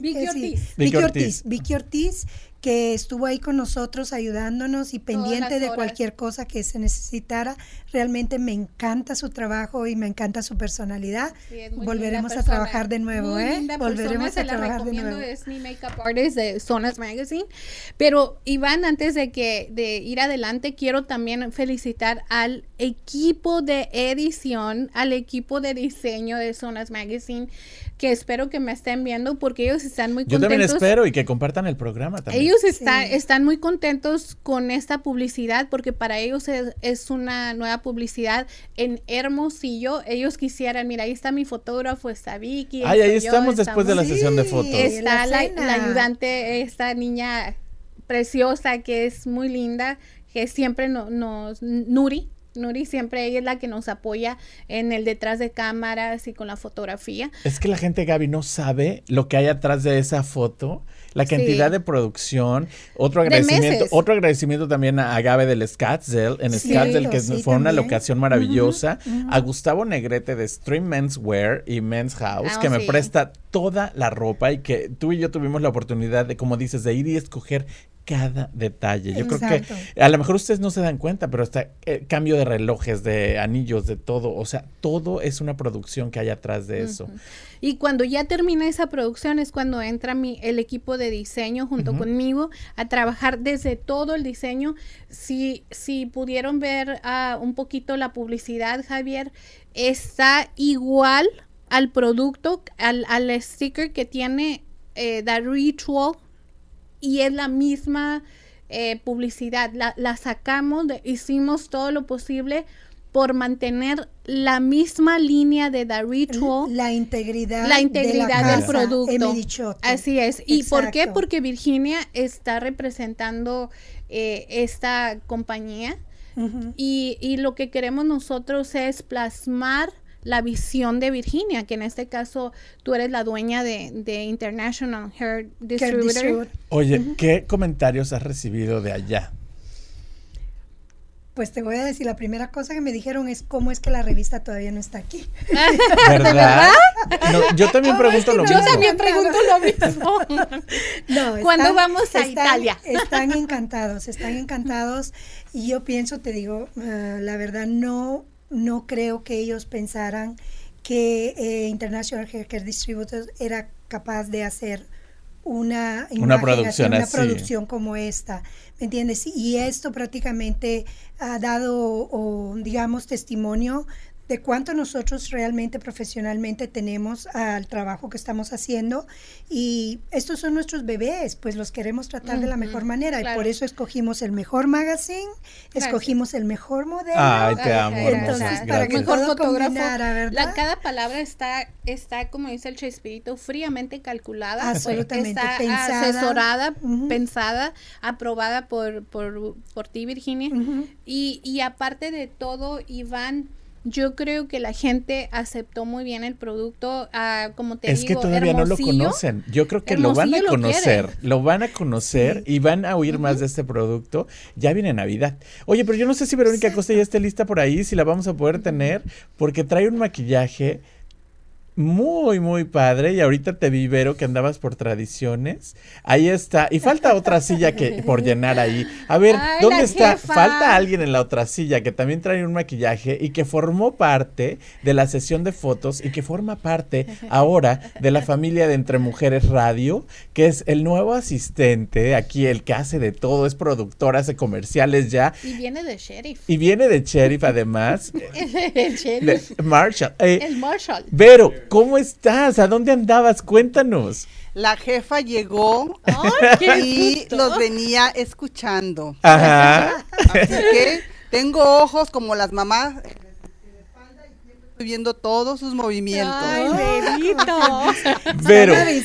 Vicky Eh, sí, Ortiz. Vicky Vicky. Ortiz. Vicky Ortiz, que estuvo ahí con nosotros ayudándonos y pendiente de cualquier cosa que se necesitara. Realmente me encanta su trabajo y me encanta su personalidad. Volveremos a trabajar de nuevo, ¿eh? Volveremos a trabajar de nuevo. Es mi makeup artist de Sonas Magazine. Pero Iván, antes de que de ir adelante, quiero también felicitar al equipo de edición, al equipo de diseño de Sonas Magazine que espero que me estén viendo porque ellos están muy contentos. Yo también espero y que compartan el programa también. Ellos están muy contentos con esta publicidad porque para ellos es, una nueva publicidad en Hermosillo. Ellos quisieran, mira, ahí está mi fotógrafo, está Vicky. Ay, ahí estamos después de la sesión de fotos. Está la, ayudante, esta niña preciosa que es muy linda, que siempre nos, Nuri, Nuri siempre ella es la que nos apoya en el detrás de cámaras y con la fotografía. Es que la gente, Gaby, no sabe lo que hay atrás de esa foto, la cantidad de producción. Otro agradecimiento, otro agradecimiento también a, Gaby del Scottsdale, en sí, que fue una locación maravillosa. A Gustavo Negrete de Stream Menswear y Men's House, ah, que me presta toda la ropa y que tú y yo tuvimos la oportunidad de, como dices, de ir y escoger cada detalle. Yo creo que a lo mejor ustedes no se dan cuenta, pero está el cambio de relojes, de anillos, de todo, o sea, todo es una producción que hay atrás de eso. Y cuando ya termina esa producción es cuando entra mi el equipo de diseño junto conmigo a trabajar desde todo el diseño. Si si pudieron ver uh, un poquito la publicidad, Javier, está igual al producto, al, al sticker que tiene eh, The Ritual y es la misma eh, publicidad. La, sacamos, hicimos todo lo posible por mantener la misma línea de The Ritual. La integridad. La integridad del producto. Así es. ¿Y por qué? Porque Virginia está representando eh, esta compañía. y, y, lo que queremos nosotros es plasmar la visión de Virginia, que en este caso tú eres la dueña de, International Hair Distributor. Oye, ¿qué comentarios has recibido de allá? Pues te voy a decir, la primera cosa que me dijeron es cómo es que la revista todavía no está aquí. ¿Verdad? yo también pregunto lo mismo. Yo también pregunto lo mismo. no, ¿Cuándo vamos a Italia? Están encantados, están encantados. Y yo pienso, te digo, ah, la verdad, no no creo que ellos pensaran que eh, International Haircare Distributors era capaz de hacer una, una, producción, una producción como esta, ¿me entiendes? Y esto prácticamente ha dado, digamos, testimonio de cuánto nosotros realmente profesionalmente tenemos al trabajo que estamos haciendo. Y estos son nuestros bebés, pues los queremos tratar de la mejor manera. Y por eso escogimos el mejor magazine, escogimos el mejor modelo. Ay, te amo. Entonces, para que mejor fotógrafo, ¿verdad? cada palabra está está como dice el Chespirito fríamente calculada, absolutamente. está pensada, asesorada, pensada, aprobada por por, por ti Virginia. Y y aparte de todo Iván yo creo que la gente aceptó muy bien el producto, ah, como te es digo. Es que todavía no lo conocen. Yo creo que lo van a conocer, lo, van a conocer y van a oír más de este producto. Ya viene Navidad. Oye, pero yo no sé si Verónica Costa ya esté lista por ahí, si la vamos a poder tener, porque trae un maquillaje muy, muy padre. Y ahorita te vi, Vero, que andabas por tradiciones. Ahí está. Y falta otra silla que por llenar ahí. A ver, ¿dónde está? Falta alguien en la otra silla que también trae un maquillaje y que formó parte de la sesión de fotos y que forma parte ahora de la familia de Entre Mujeres Radio, que es el nuevo asistente aquí, el que hace de todo, es productor, hace comerciales ya. Y viene de sheriff. Y viene de sheriff además. el sheriff. Marshall. Eh, el Marshall. Vero, ¿Cómo estás? ¿A dónde andabas? Cuéntanos. La jefa llegó y los venía escuchando. Ajá. Así que tengo ojos como las mamás viendo todos sus movimientos. Ay, bebito. Pero, ¿eh?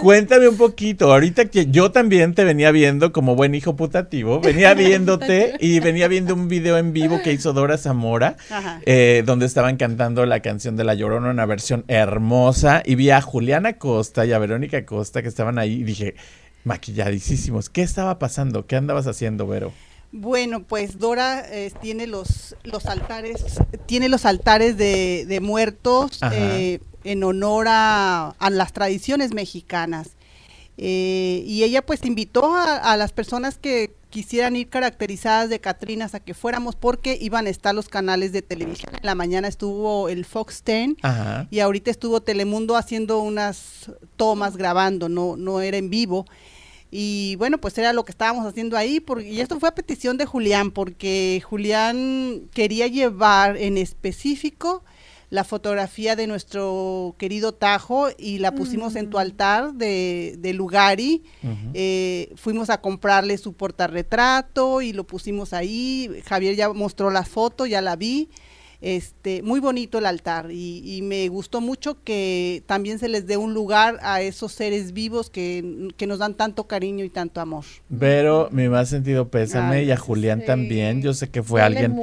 cuéntame un poquito. Ahorita que yo también te venía viendo como buen hijo putativo, venía viéndote y venía viendo un video en vivo que hizo Dora Zamora, eh, donde estaban cantando la canción de La Llorona, una versión hermosa. Y vi a Juliana Costa y a Verónica Costa que estaban ahí y dije, maquilladísimos. ¿Qué estaba pasando? ¿Qué andabas haciendo, Vero? Bueno, pues Dora eh, tiene los, los altares, tiene los altares de, muertos eh, en honor a, las tradiciones mexicanas. Eh, y ella pues invitó a, las personas que quisieran ir caracterizadas de Catrinas a que fuéramos porque iban a estar los canales de televisión. En la mañana estuvo el Fox 10 y ahorita estuvo Telemundo haciendo unas tomas grabando, no, no era en vivo. Y bueno, pues era lo que estábamos haciendo ahí. Porque, y esto fue a petición de Julián, porque Julián quería llevar en específico la fotografía de nuestro querido Tajo y la pusimos en tu mm. altar de, de Lugari. Eh, fuimos a comprarle su portarretrato y lo pusimos ahí. Javier ya mostró la foto, ya la vi. Este, muy bonito el altar y, me gustó mucho que también se les dé un lugar a esos seres vivos que, nos dan tanto cariño y tanto amor. Pero mi más sentido pésame y a Julián también. Yo sé que fue alguien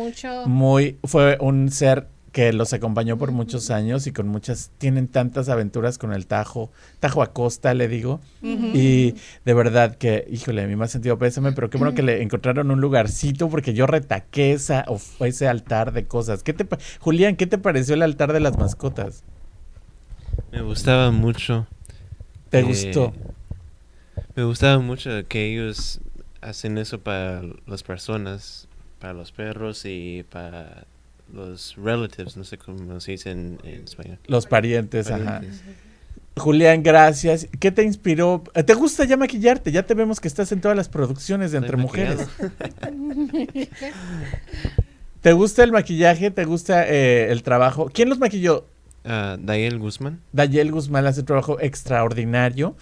muy, fue un ser que los acompañó por muchos años y con muchas, tienen tantas aventuras con el Tajo, Tajo Acosta, le digo, y de verdad que, híjole, a mí me ha sentido pésame, pero qué bueno que le encontraron un lugarcito porque yo retaqué esa, ese altar de cosas. ¿Qué te, Julián, qué te pareció el altar de las mascotas? Me gustaba mucho. ¿Te gustó? Me gustaba mucho que ellos hacen eso para las personas, para los perros y para los relatives, no sé cómo se dice en, español. Los parientes, ajá. Julián, gracias. ¿Qué te inspiró? ¿Te gusta ya maquillarte? Ya te vemos que estás en todas las producciones de Entre Mujeres. ¿Te gusta el maquillaje? ¿Te gusta eh, el trabajo? ¿Quién los maquilló? Uh, Dayel Guzmán. Dayel Guzmán hace un trabajo extraordinario.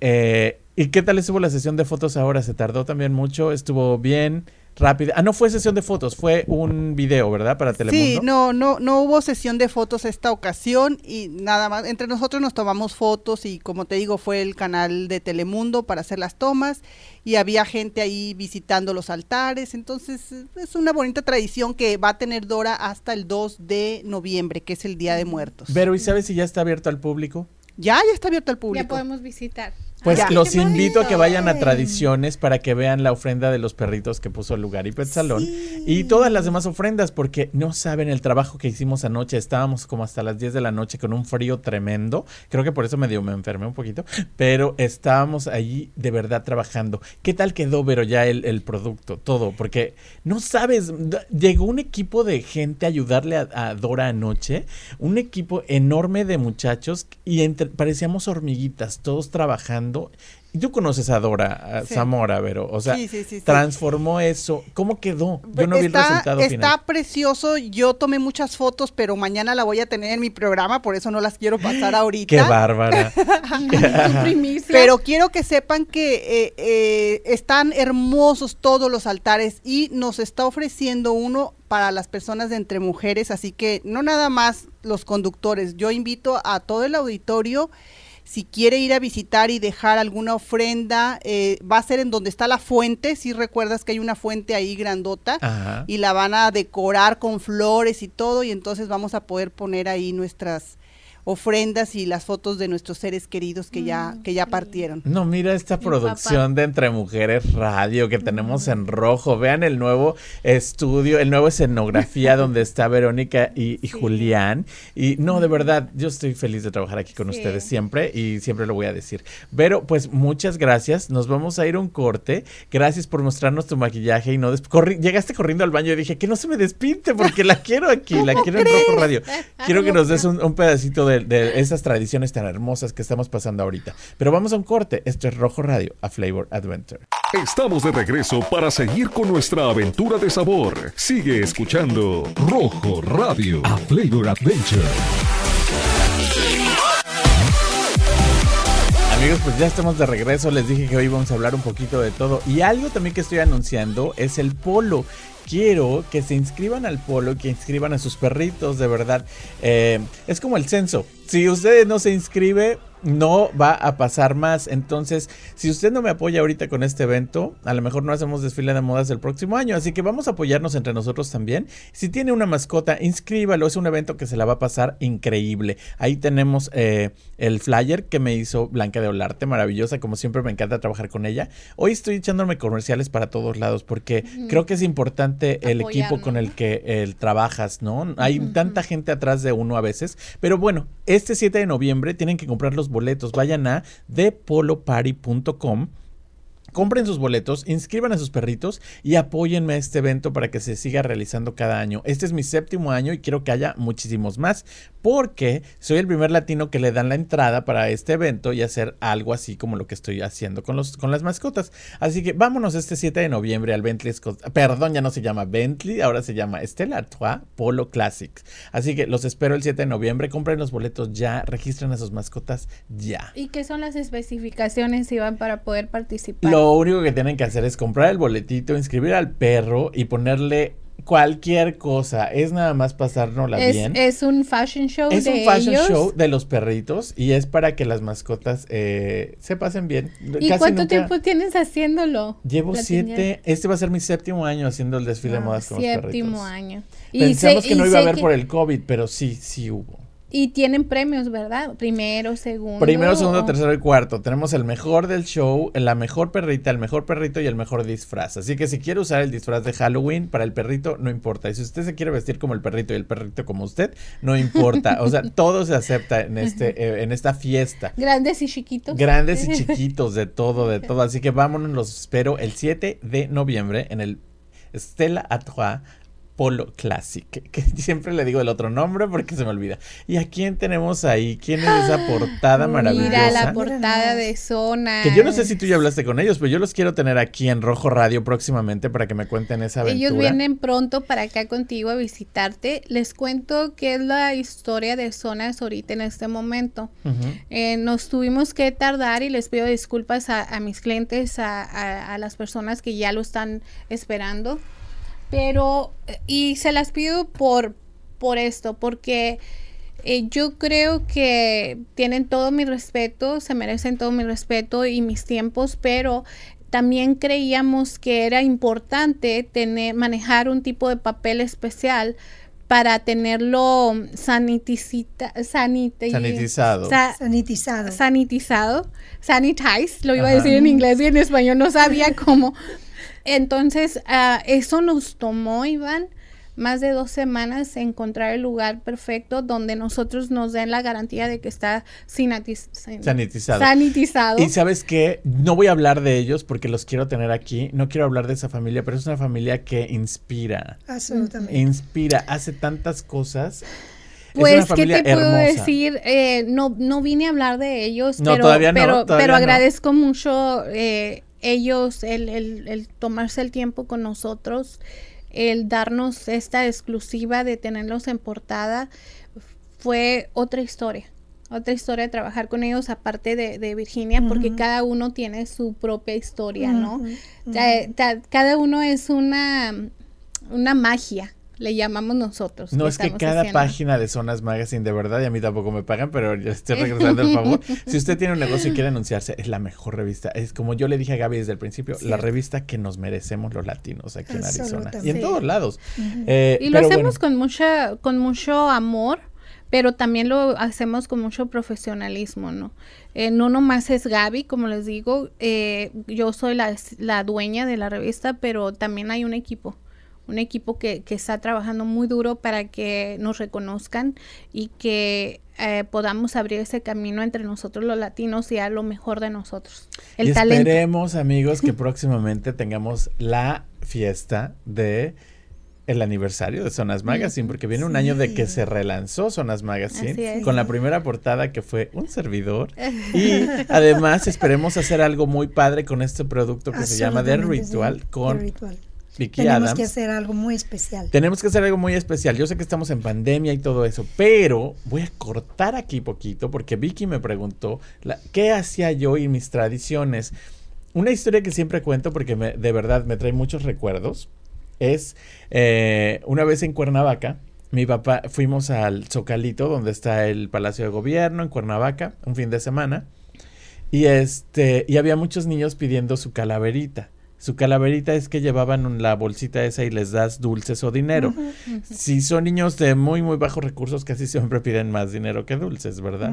Eh, ¿Y qué tal estuvo la sesión de fotos ahora? ¿Se tardó también mucho? ¿Estuvo bien? Rápida. Ah, no fue sesión de fotos, fue un video, ¿verdad? Para Telemundo. Sí, no, no, no hubo sesión de fotos esta ocasión y nada más. Entre nosotros nos tomamos fotos y como te digo, fue el canal de Telemundo para hacer las tomas y había gente ahí visitando los altares. Entonces, es una bonita tradición que va a tener Dora hasta el 2 de noviembre, que es el Día de Muertos. Pero, ¿y sabes si ya está abierto al público? Ya, ya está abierto al público. Ya podemos visitar. Pues los invito a que vayan a Tradiciones para que vean la ofrenda de los perritos que puso el lugar y Pet Salón y todas las demás ofrendas porque no saben el trabajo que hicimos anoche. Estábamos como hasta las 10 de la noche con un frío tremendo. Creo que por eso medio me enfermé un poquito, pero estábamos allí de verdad trabajando. ¿Qué tal quedó, Vero, ya el, el producto? Todo, porque no sabes, llegó un equipo de gente a ayudarle a, Dora anoche, un equipo enorme de muchachos y parecíamos hormiguitas, todos trabajando tú conoces a Dora Zamora, pero, o sea, transformó eso. ¿Cómo quedó? Yo no vi el resultado Está precioso. Yo tomé muchas fotos, pero mañana la voy a tener en mi programa, por eso no las quiero pasar ahorita. Qué bárbara. pero quiero que sepan que eh, eh, están hermosos todos los altares y nos está ofreciendo uno para las personas de entre mujeres, así que no nada más los conductores. Yo invito a todo el auditorio si quiere ir a visitar y dejar alguna ofrenda, eh, va a ser en donde está la fuente, si recuerdas que hay una fuente ahí grandota, y la van a decorar con flores y todo, y entonces vamos a poder poner ahí nuestras ofrendas y las fotos de nuestros seres queridos que ya, mm, que ya partieron. No, mira esta producción de Entre Mujeres Radio que tenemos en rojo. Vean el nuevo estudio, el nuevo escenografía donde está Verónica y, Julián. Y no, de verdad, yo estoy feliz de trabajar aquí con ustedes siempre y siempre lo voy a decir. Pero pues muchas gracias. Nos vamos a ir a un corte. Gracias por mostrarnos tu maquillaje y no llegaste corriendo al baño y dije que no se me despinte porque la quiero aquí, la quiero en rojo radio. Quiero que nos des un pedacito de de, esas tradiciones tan hermosas que estamos pasando ahorita. Pero vamos a un corte. Esto es Rojo Radio, a Flavor Adventure. Estamos de regreso para seguir con nuestra aventura de sabor. Sigue escuchando Rojo Radio, a Flavor Adventure. Amigos, pues ya estamos de regreso. Les dije que hoy vamos a hablar un poquito de todo. Y algo también que estoy anunciando es el polo quiero que se inscriban al polo, que inscriban a sus perritos, de verdad. Eh, es como el censo. Si usted no se inscribe, no va a pasar más. Entonces, si usted no me apoya ahorita con este evento, a lo mejor no hacemos desfile de modas el próximo año. Así que vamos a apoyarnos entre nosotros también. Si tiene una mascota, inscríbalo. Es un evento que se la va a pasar increíble. Ahí tenemos eh, el flyer que me hizo Blanca de Olarte, maravillosa. Como siempre, me encanta trabajar con ella. Hoy estoy echándome comerciales para todos lados porque creo que es importante el equipo con el que el trabajas, ¿no? Hay tanta gente atrás de uno a veces. Pero bueno, este 7 de noviembre tienen que comprar los boletos. Vayan a thepoloparty.com Compren sus boletos, inscriban a sus perritos y apóyenme a este evento para que se siga realizando cada año. Este es mi séptimo año y quiero que haya muchísimos más porque soy el primer latino que le dan la entrada para este evento y hacer algo así como lo que estoy haciendo con, los, con las mascotas. Así que vámonos este 7 de noviembre al Bentley Scott. Perdón, ya no se llama Bentley, ahora se llama Stella Artois Polo Classics. Así que los espero el 7 de noviembre. Compren los boletos ya, registren a sus mascotas ya. ¿Y qué son las especificaciones, Iván, para poder participar? Lo único que tienen que hacer es comprar el boletito, inscribir al perro y ponerle cualquier cosa. Es nada más pasárnosla bien. Es un fashion show. Es un fashion show de los perritos y es para que las mascotas eh, se pasen bien. ¿Y cuánto tiempo tienes haciéndolo? Llevo siete. Este va a ser mi séptimo año haciendo el desfile de ah, modas con los perritos. Séptimo año. Pensamos que no iba a haber por el COVID, pero sí, sí hubo. Y tienen premios, ¿verdad? Primero, segundo. Primero, segundo, tercero y cuarto. Tenemos el mejor del show, la mejor perrita, el mejor perrito y el mejor disfraz. Así que si quiere usar el disfraz de Halloween para el perrito, no importa. Y si usted se quiere vestir como el perrito y el perrito como usted, no importa. O sea, todo se acepta en este, eh, en esta fiesta. Grandes y chiquitos. Grandes y chiquitos, de todo, de todo. Así que vámonos, los espero el 7 de noviembre en el Stella Artois Polo Classic, que, siempre le digo el otro nombre porque se me olvida. ¿Y a quién tenemos ahí? ¿Quién es esa portada maravillosa? Mira la portada de Zona. Que yo no sé si tú ya hablaste con ellos, pero yo los quiero tener aquí en Rojo Radio próximamente para que me cuenten esa aventura. Ellos vienen pronto para acá contigo a visitarte. Les cuento qué es la historia de Zonas ahorita en este momento. Eh, nos tuvimos que tardar y les pido disculpas a, mis clientes, a, a las personas que ya lo están esperando pero, y se las pido por, por esto, porque eh, yo creo que tienen todo mi respeto, se merecen todo mi respeto y mis tiempos, pero también creíamos que era importante tener, manejar un tipo de papel especial para tenerlo sanitizado. sanitizado. sanitizado. Sanitizado. Sanitize, lo iba a decir en inglés y en español, no sabía cómo. Entonces, uh, eso nos tomó, Iván, más de dos semanas encontrar el lugar perfecto donde nosotros nos den la garantía de que está sanitizado. sanitizado. Y sabes que no voy a hablar de ellos porque los quiero tener aquí. No quiero hablar de esa familia, pero es una familia que inspira. Absolutamente. Inspira, hace tantas cosas. Pues, ¿qué te puedo decir? Eh, no, no vine a hablar de ellos, no, pero, todavía no, pero, todavía pero agradezco mucho eh, ellos, el, el, el, tomarse el tiempo con nosotros, el darnos esta exclusiva de tenerlos en portada, fue otra historia. Otra historia de trabajar con ellos, aparte de, Virginia, porque cada uno tiene su propia historia, ¿no? cada uno es una, una magia le llamamos nosotros. No, es que cada página de Zonas Magazine, de verdad, y a mí tampoco me pagan, pero yo estoy regresando el favor. si usted tiene un negocio y quiere anunciarse, es la mejor revista. Es como yo le dije a Gaby desde el principio, la revista que nos merecemos los latinos aquí en Arizona. Y en todos lados. Eh, y lo hacemos con, mucha, con mucho amor pero también lo hacemos con mucho profesionalismo, ¿no? Eh, no nomás es Gaby, como les digo, eh, yo soy la, la, dueña de la revista, pero también hay un equipo un equipo que, que, está trabajando muy duro para que nos reconozcan y que eh, podamos abrir ese camino entre nosotros los latinos y a lo mejor de nosotros. El y esperemos, amigos, que próximamente tengamos la fiesta de el aniversario de Zonas Magazine, porque viene un año de que se relanzó Zonas Magazine con la primera portada que fue un servidor. y además esperemos hacer algo muy padre con este producto que se llama The Ritual con tenemos que hacer algo muy especial. Tenemos que hacer algo muy especial. Yo sé que estamos en pandemia y todo eso, pero voy a cortar aquí poquito porque Vicky me preguntó qué hacía yo y mis tradiciones. Una historia que siempre cuento porque de verdad me trae muchos recuerdos es eh, una vez en Cuernavaca. Mi papá fuimos al Zocalito, donde está el Palacio de Gobierno en Cuernavaca, un fin de semana. Y este, y había muchos niños pidiendo su calaverita. Su calaverita es que llevaban la bolsita esa y les das dulces o dinero. Si son niños de muy, muy bajos recursos, casi siempre piden más dinero que dulces, ¿verdad?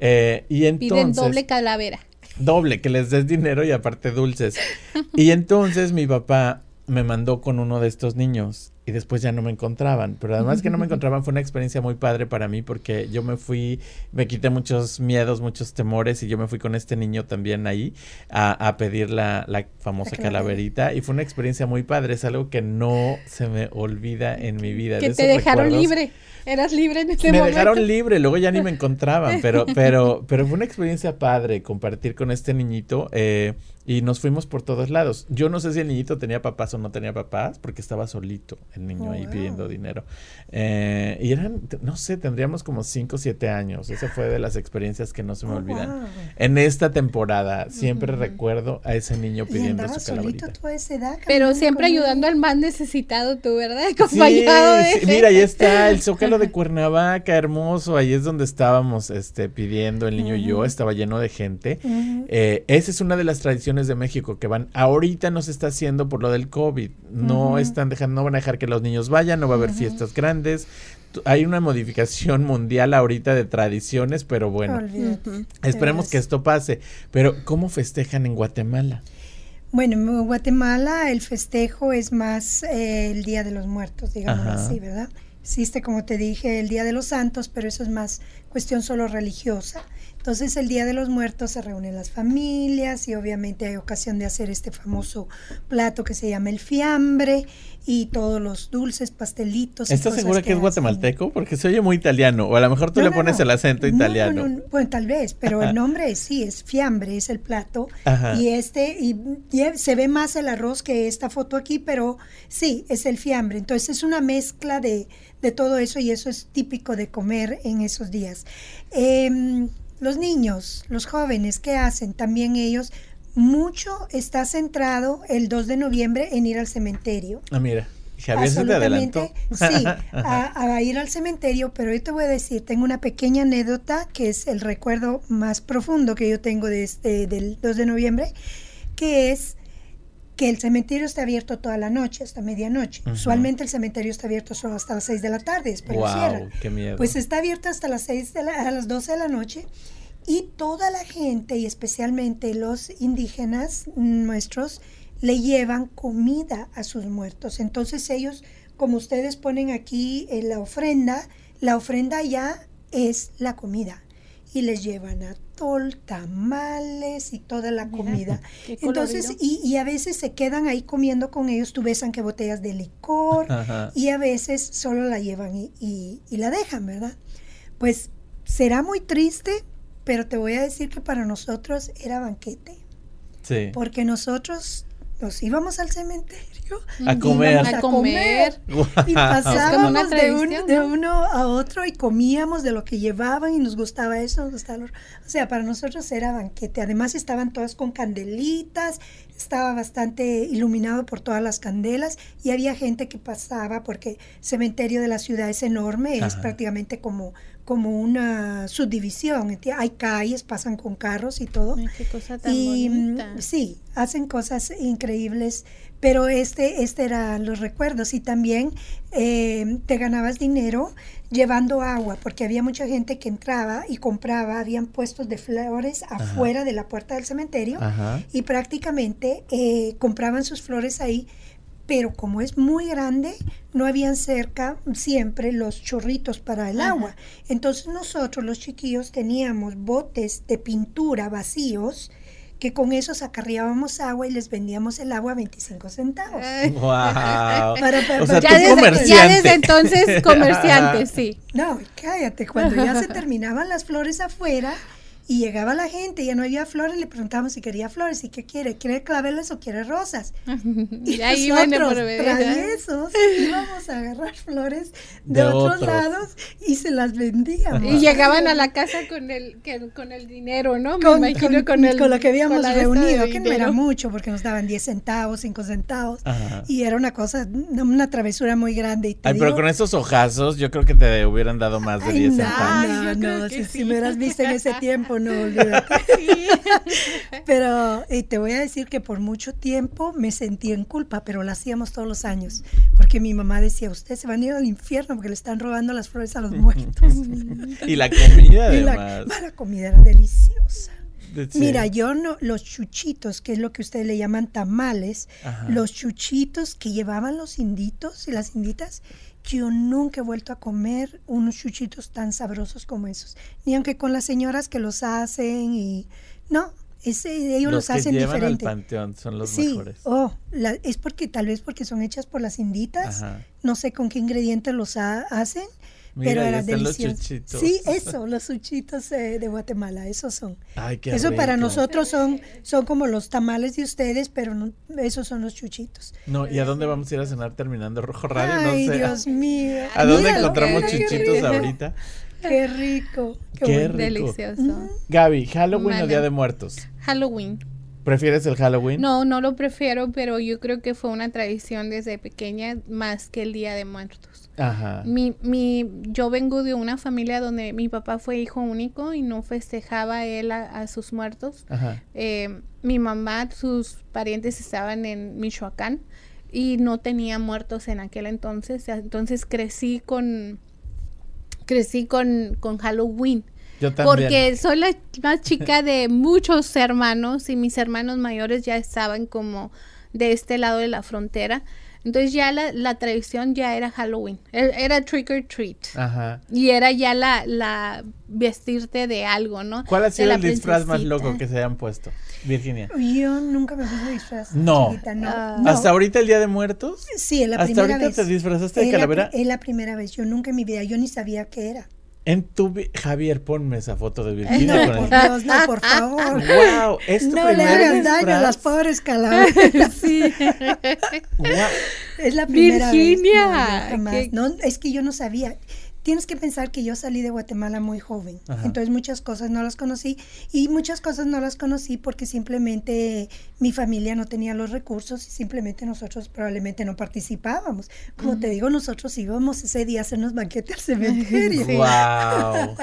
Eh, y entonces... Piden doble calavera. Doble, que les des dinero y aparte dulces. y entonces mi papá me mandó con uno de estos niños y después ya no me encontraban. Pero además que no me encontraban fue una experiencia muy padre para mí porque yo me fui, me quité muchos miedos, muchos temores y yo me fui con este niño también ahí a, pedir la, la famosa calaverita y fue una experiencia muy padre, es algo que no se me olvida en mi vida. Que te dejaron libre. Eras libre en ese momento. Me dejaron libre, luego ya ni me encontraban, pero, pero, pero fue una experiencia padre compartir con este niñito. Eh, y nos fuimos por todos lados. Yo no sé si el niñito tenía papás o no tenía papás, porque estaba solito el niño ahí oh, pidiendo dinero. Eh, y eran, no sé, tendríamos como 5 o 7 años. Esa fue de las experiencias que no se me oh, olvidan. En esta temporada siempre recuerdo a ese niño pidiendo su calaverita. Toda esa edad, Pero siempre ayudando al más necesitado tú, ¿verdad? Acompañado sí, Mira, ahí está el Zócalo de Cuernavaca, hermoso. Ahí es donde estábamos este, pidiendo el niño y yo. Estaba lleno de gente. Eh, esa es una de las tradiciones de México que van, ahorita no se está haciendo por lo del COVID, no están dejando, no van a dejar que los niños vayan, no va a haber fiestas grandes, hay una modificación mundial ahorita de tradiciones, pero bueno, esperemos que esto pase. Pero, ¿cómo festejan en Guatemala? Bueno, en Guatemala el festejo es más eh, el Día de los Muertos, digamos así, ¿verdad? Existe, como te dije, el Día de los Santos, pero eso es más cuestión solo religiosa. Entonces el Día de los Muertos se reúnen las familias y obviamente hay ocasión de hacer este famoso plato que se llama el fiambre y todos los dulces, pastelitos. ¿Estás segura que, es guatemalteco? Porque se oye muy italiano o a lo mejor tú le pones el acento italiano. Bueno, tal vez, pero el nombre sí es fiambre, es el plato y este y, se ve más el arroz que esta foto aquí, pero sí, es el fiambre. Entonces es una mezcla de, de todo eso y eso es típico de comer en esos días. Eh, los niños, los jóvenes, ¿qué hacen? También ellos, mucho está centrado el 2 de noviembre en ir al cementerio. Ah, mira. Javier se te adelantó. Sí, a, ir al cementerio, pero yo te voy a decir, tengo una pequeña anécdota que es el recuerdo más profundo que yo tengo de este, del 2 de noviembre, que es que el cementerio está abierto toda la noche, hasta medianoche. Usualmente el cementerio está abierto solo hasta las 6 de la tarde, después wow, Qué miedo. Pues está abierto hasta las 6 de a las 12 de la noche y toda la gente y especialmente los indígenas nuestros le llevan comida a sus muertos. Entonces ellos, como ustedes ponen aquí en la ofrenda, la ofrenda ya es la comida y les llevan a tol, tamales y toda la comida. Entonces, y, a veces se quedan ahí comiendo con ellos, tú ves que botellas de licor y a veces solo la llevan y, y, la dejan, ¿verdad? Pues será muy triste, pero te voy a decir que para nosotros era banquete. Sí. Porque nosotros nos íbamos al cementerio a comer, a, comer, y pasábamos de, uno a otro y comíamos de lo que llevaban y nos gustaba eso, nos gustaba o sea, para nosotros era banquete. Además estaban todas con candelitas, estaba bastante iluminado por todas las candelas y había gente que pasaba porque el cementerio de la ciudad es enorme, es prácticamente como como una subdivisión. Hay calles, pasan con carros y todo. qué cosa tan y, mm, Sí, hacen cosas increíbles, pero este, este eran los recuerdos. Y también eh, te ganabas dinero llevando agua, porque había mucha gente que entraba y compraba, habían puestos de flores afuera de la puerta del cementerio y prácticamente eh, compraban sus flores ahí pero como es muy grande, no habían cerca siempre los chorritos para el agua. Entonces nosotros los chiquillos teníamos botes de pintura vacíos que con esos acarreábamos agua y les vendíamos el agua a 25 centavos. ¡Wow! o sea, ya, desde, ya, desde, entonces comerciantes, sí. No, cállate, cuando ya se terminaban las flores afuera, y llegaba la gente, ya no había flores, le preguntábamos si quería flores y qué quiere, ¿quiere claveles o quiere rosas? y ahí nosotros, traviesos, íbamos a agarrar flores de, otros, lados y se las vendíamos. Y llegaban a la casa con el, con el dinero, ¿no? con, con, el, con lo que habíamos reunido, que no era mucho porque nos daban 10 centavos, 5 centavos y era una cosa, una travesura muy grande. Y Ay, pero con esos ojazos yo creo que te hubieran dado más de 10 centavos. No, no, si, si me hubieras visto en ese tiempo no, olvídate. Pero y te voy a decir que por mucho tiempo me sentí en culpa, pero lo hacíamos todos los años, porque mi mamá decía, usted se van a ir al infierno porque le están robando las flores a los muertos. y la comida además. La, la comida era deliciosa. Mira, yo no, los chuchitos, que es lo que ustedes le llaman tamales, los chuchitos que llevaban los inditos y las inditas, yo nunca he vuelto a comer unos chuchitos tan sabrosos como esos. Ni aunque con las señoras que los hacen y... No, ese, ellos los, hacen llevan diferente. Al panteón son los sí, mejores. Oh, es porque tal vez porque son hechas por las inditas. No sé con qué ingredientes los hacen, pero era delicioso. Sí, eso, los chuchitos de Guatemala, esos son. Ay, qué eso para nosotros son son como los tamales de ustedes, pero no, esos son los chuchitos. No, ¿y a dónde vamos a ir a cenar terminando Rojo Radio? Ay, no sé. Dios mío. ¿A dónde encontramos chuchitos ahorita? Qué rico. Qué, rico. Delicioso. Gaby, ¿Halloween o Día de Muertos? Halloween. ¿Prefieres el Halloween? No, no lo prefiero, pero yo creo que fue una tradición desde pequeña más que el Día de Muertos. Ajá. Mi, mi, yo vengo de una familia donde mi papá fue hijo único y no festejaba él a, sus muertos. Ajá. Eh, mi mamá, sus parientes estaban en Michoacán y no tenía muertos en aquel entonces. Entonces crecí con crecí con, con Halloween. Yo también. Porque soy la más chica de muchos hermanos y mis hermanos mayores ya estaban como de este lado de la frontera. Entonces ya la, la tradición ya era Halloween, e, era trick or treat. Ajá. Y era ya la, la vestirte de algo, ¿no? ¿Cuál ha sido el disfraz más loco que se hayan puesto, Virginia? Yo nunca me puse disfraz. No. no. Ah. no. ¿Hasta ahorita el Día de Muertos? Sí, en la ¿Hasta primera ahorita vez. te disfrazaste de calavera? Es la primera vez. Yo nunca en mi vida, yo ni sabía qué era. En tu vi- Javier, ponme esa foto de Virginia No, con por el... Dios, no, por favor. Wow, es tu No le hagan daño a las pobres calaveras. Sí. Guau. Es la primera Virginia, vez. No, es que yo no sabía. Tienes que pensar que yo salí de Guatemala muy joven, Ajá. entonces muchas cosas no las conocí y muchas cosas no las conocí porque simplemente mi familia no tenía los recursos y simplemente nosotros probablemente no participábamos. Como te digo, nosotros íbamos ese día a hacernos banquete al cementerio. Wow.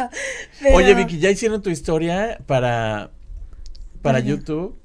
Pero- Oye, Vicky, ¿ya hicieron tu historia para, para. YouTube?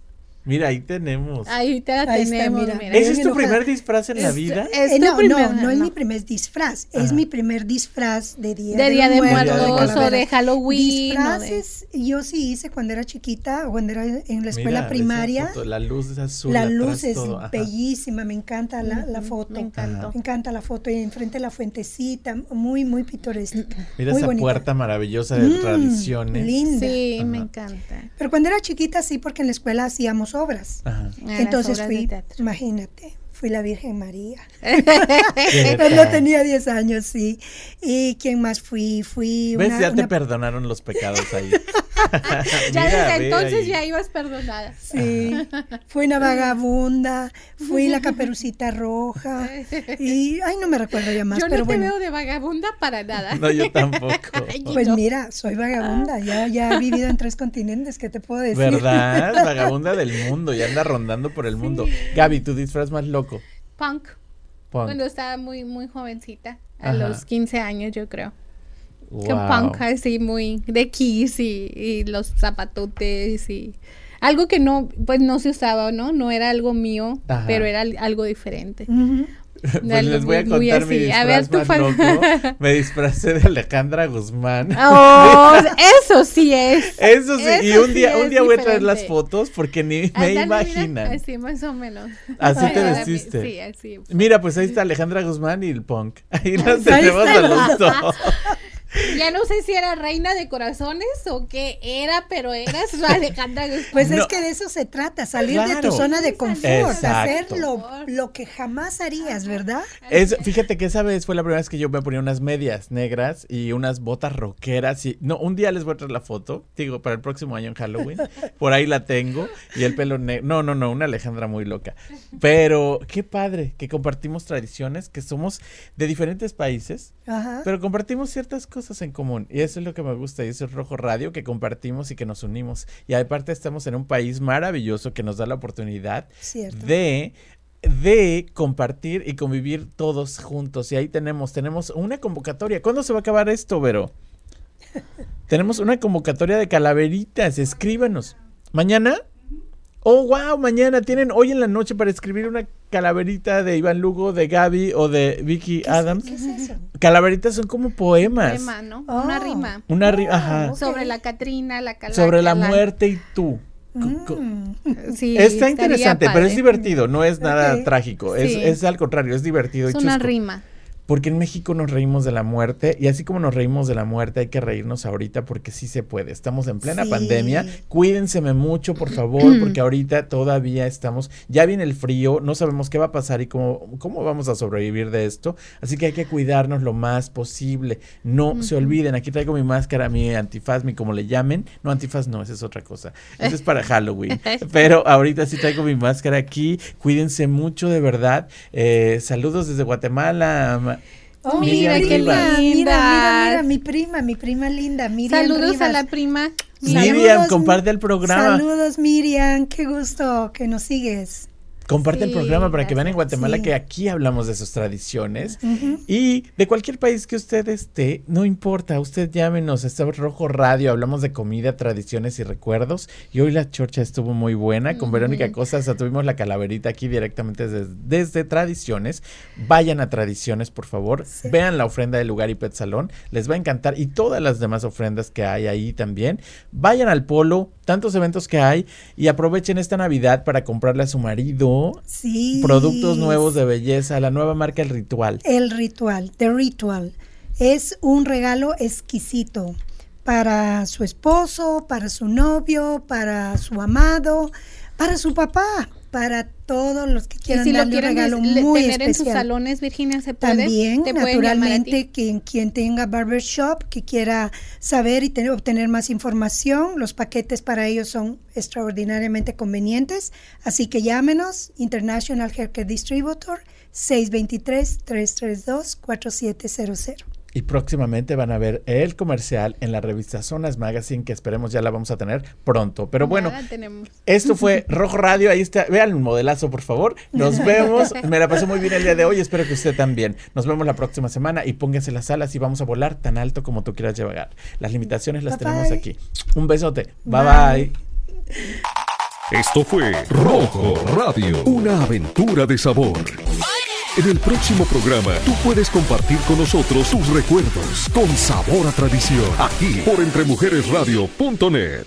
Mira, ahí tenemos. Ahí te la Ahí está, tenemos, mira. mira. ¿Ese es tu enojada. primer disfraz en la vida? es Eh, tu no, primer- no, no es mi primer disfraz, Ajá. es mi primer disfraz de Día De Día de Muertos, o de Halloween. de- Disfraces, yo sí hice cuando era chiquita, o cuando era en la escuela Mira, primaria. foto, la luz es azul. La luz es todo, ajá. bellísima, me encanta la, foto. me. Me encanta la foto y enfrente de la fuentecita, muy, muy pintoresca. Mira muy esa bonita. puerta maravillosa de Mm, tradiciones. Linda. Sí, Ajá. me encanta. Pero cuando era chiquita sí, porque en la escuela hacíamos obras. Ajá. Ah, Entonces obras fui, imagínate, fui la Virgen María. ¿Qué Cuando tal? tenía 10 años, sí. ¿Y quién más fui? Fui ¿Ves? una- ya te perdonaron los pecados ahí. Ya Mira, desde entonces ahí. ya ibas perdonada. Sí, fui una vagabunda, fui la caperucita roja y, ay, no me recuerdo ya más, Yo no pero te bueno. veo de vagabunda para nada. No, yo tampoco. Pues mira, soy vagabunda, ya, ya he vivido en tres continentes, ¿qué te puedo decir? ¿Verdad? Vagabunda del mundo y anda rondando por el mundo. Gaby, tu disfraz más loco. Punk. Punk. Cuando estaba muy, muy jovencita. A Ajá. los 15 años, yo creo. Que Wow. punk así muy de Kiss y, y los zapatotes y algo que no, pues no se usaba, ¿no? No era algo mío, Ajá. pero era al- algo diferente. Pues les voy a contar mi disfraz A ver, tú más fan- loco. Me disfracé de Alejandra Guzmán. Oh, eso sí es. Eso sí, y un día, sí un día voy a traer las fotos porque ni me Ándale, mira, imaginan. así más o menos. Así te vestiste. Sí, así. Mira, pues ahí está Alejandra Guzmán y el punk. Ahí las tenemos a los dos. Ya no sé si era reina de corazones o qué era, pero eras Alejandra Guzmán. Pues No. es que de eso se trata, salir de tu zona de confort, Exacto. hacer lo, lo que jamás harías, ¿verdad? Es, fíjate que esa vez fue la primera vez que yo me ponía unas medias negras y unas botas rockeras y no, un día les voy a traer la foto, digo, para el próximo año en Halloween, por ahí la tengo y el pelo negro, no, no, no, una Alejandra muy loca, pero qué padre que compartimos tradiciones, que somos de diferentes países, Ajá. pero compartimos ciertas cosas en común y eso es lo que me gusta y eso es Rojo Radio, que compartimos y que nos unimos y aparte estamos en un país maravilloso que nos da la oportunidad Cierto. de de compartir y convivir todos juntos. Y ahí tenemos, tenemos una convocatoria. ¿Cuándo se va a acabar esto, Vero? tenemos una convocatoria de calaveritas. Escríbanos. ¿Mañana? Oh, wow, mañana tienen hoy en la noche para escribir una calaverita de Iván Lugo, de Gaby o de Vicky Adams. ¿Qué es eso? Calaveritas son como poemas. Poema, ¿no? Una oh. rima. Una rima, ajá. Sobre la Catrina, la Calavera. Sobre la muerte y tú. Mm. Sí, Está interesante, pero es divertido, no es nada trágico, es, es, al contrario, es divertido. Es una rima porque en México nos reímos de la muerte y así como nos reímos de la muerte hay que reírnos ahorita porque sí se puede. Estamos en plena pandemia. Cuídense mucho, por favor, porque ahorita todavía estamos, ya viene el frío, no sabemos qué va a pasar y cómo, cómo vamos a sobrevivir de esto. Así que hay que cuidarnos lo más posible. No se olviden, aquí traigo mi máscara, mi antifaz, mi como le llamen. No, antifaz no, esa es otra cosa. Eso es para Halloween. Pero ahorita sí traigo mi máscara aquí. Cuídense mucho de verdad. Eh, saludos desde Guatemala. Oh, mira, qué linda. Mira, mira, mira, mi prima, mi prima linda, Miriam Saludos a la prima. Miriam, comparte el programa. Saludos, Miriam, qué gusto que nos sigues. Comparte el programa para que vean en Guatemala que aquí hablamos de sus tradiciones. Y de cualquier país que usted esté, no importa, usted llámenos, está Rojo Radio, hablamos de comida, tradiciones y recuerdos. Y hoy la chorcha estuvo muy buena. Con Verónica Cosas tuvimos la calaverita aquí directamente desde, Tradiciones. Vayan a Tradiciones, por favor. Vean la ofrenda del lugar y Pet Salón. Les va a encantar. Y todas las demás ofrendas que hay ahí también. Vayan al polo, tantos eventos que hay. Y aprovechen esta Navidad para comprarle a su marido Sí. Productos nuevos de belleza, la nueva marca El Ritual. El Ritual, The Ritual. Es un regalo exquisito para su esposo, para su novio, para su amado, para su papá, para todos los que quieran y si darle lo un regalo muy tener en sus salones, Virginia, se puede. También, naturalmente, quien, quien tenga barbershop, que quiera saber y tener, obtener más información, los paquetes para ellos son extraordinariamente convenientes. Así que llámenos, International Haircare Distributor, 623-332-4700. Y próximamente van a ver el comercial en la revista Zonas Magazine, que esperemos ya la vamos a tener pronto. Pero bueno, esto fue Rojo Radio. Ahí está. Vean el modelazo, por favor. Nos vemos. Me la pasó muy bien el día de hoy. Espero que usted también. Nos vemos la próxima semana y pónganse las alas y vamos a volar tan alto como tú quieras llegar. Las limitaciones las tenemos aquí. Un besote. bye. bye. Esto fue Rojo Radio, una aventura de sabor. En el próximo programa, tú puedes compartir con nosotros tus recuerdos con sabor a tradición, aquí por entremujeresradio.net.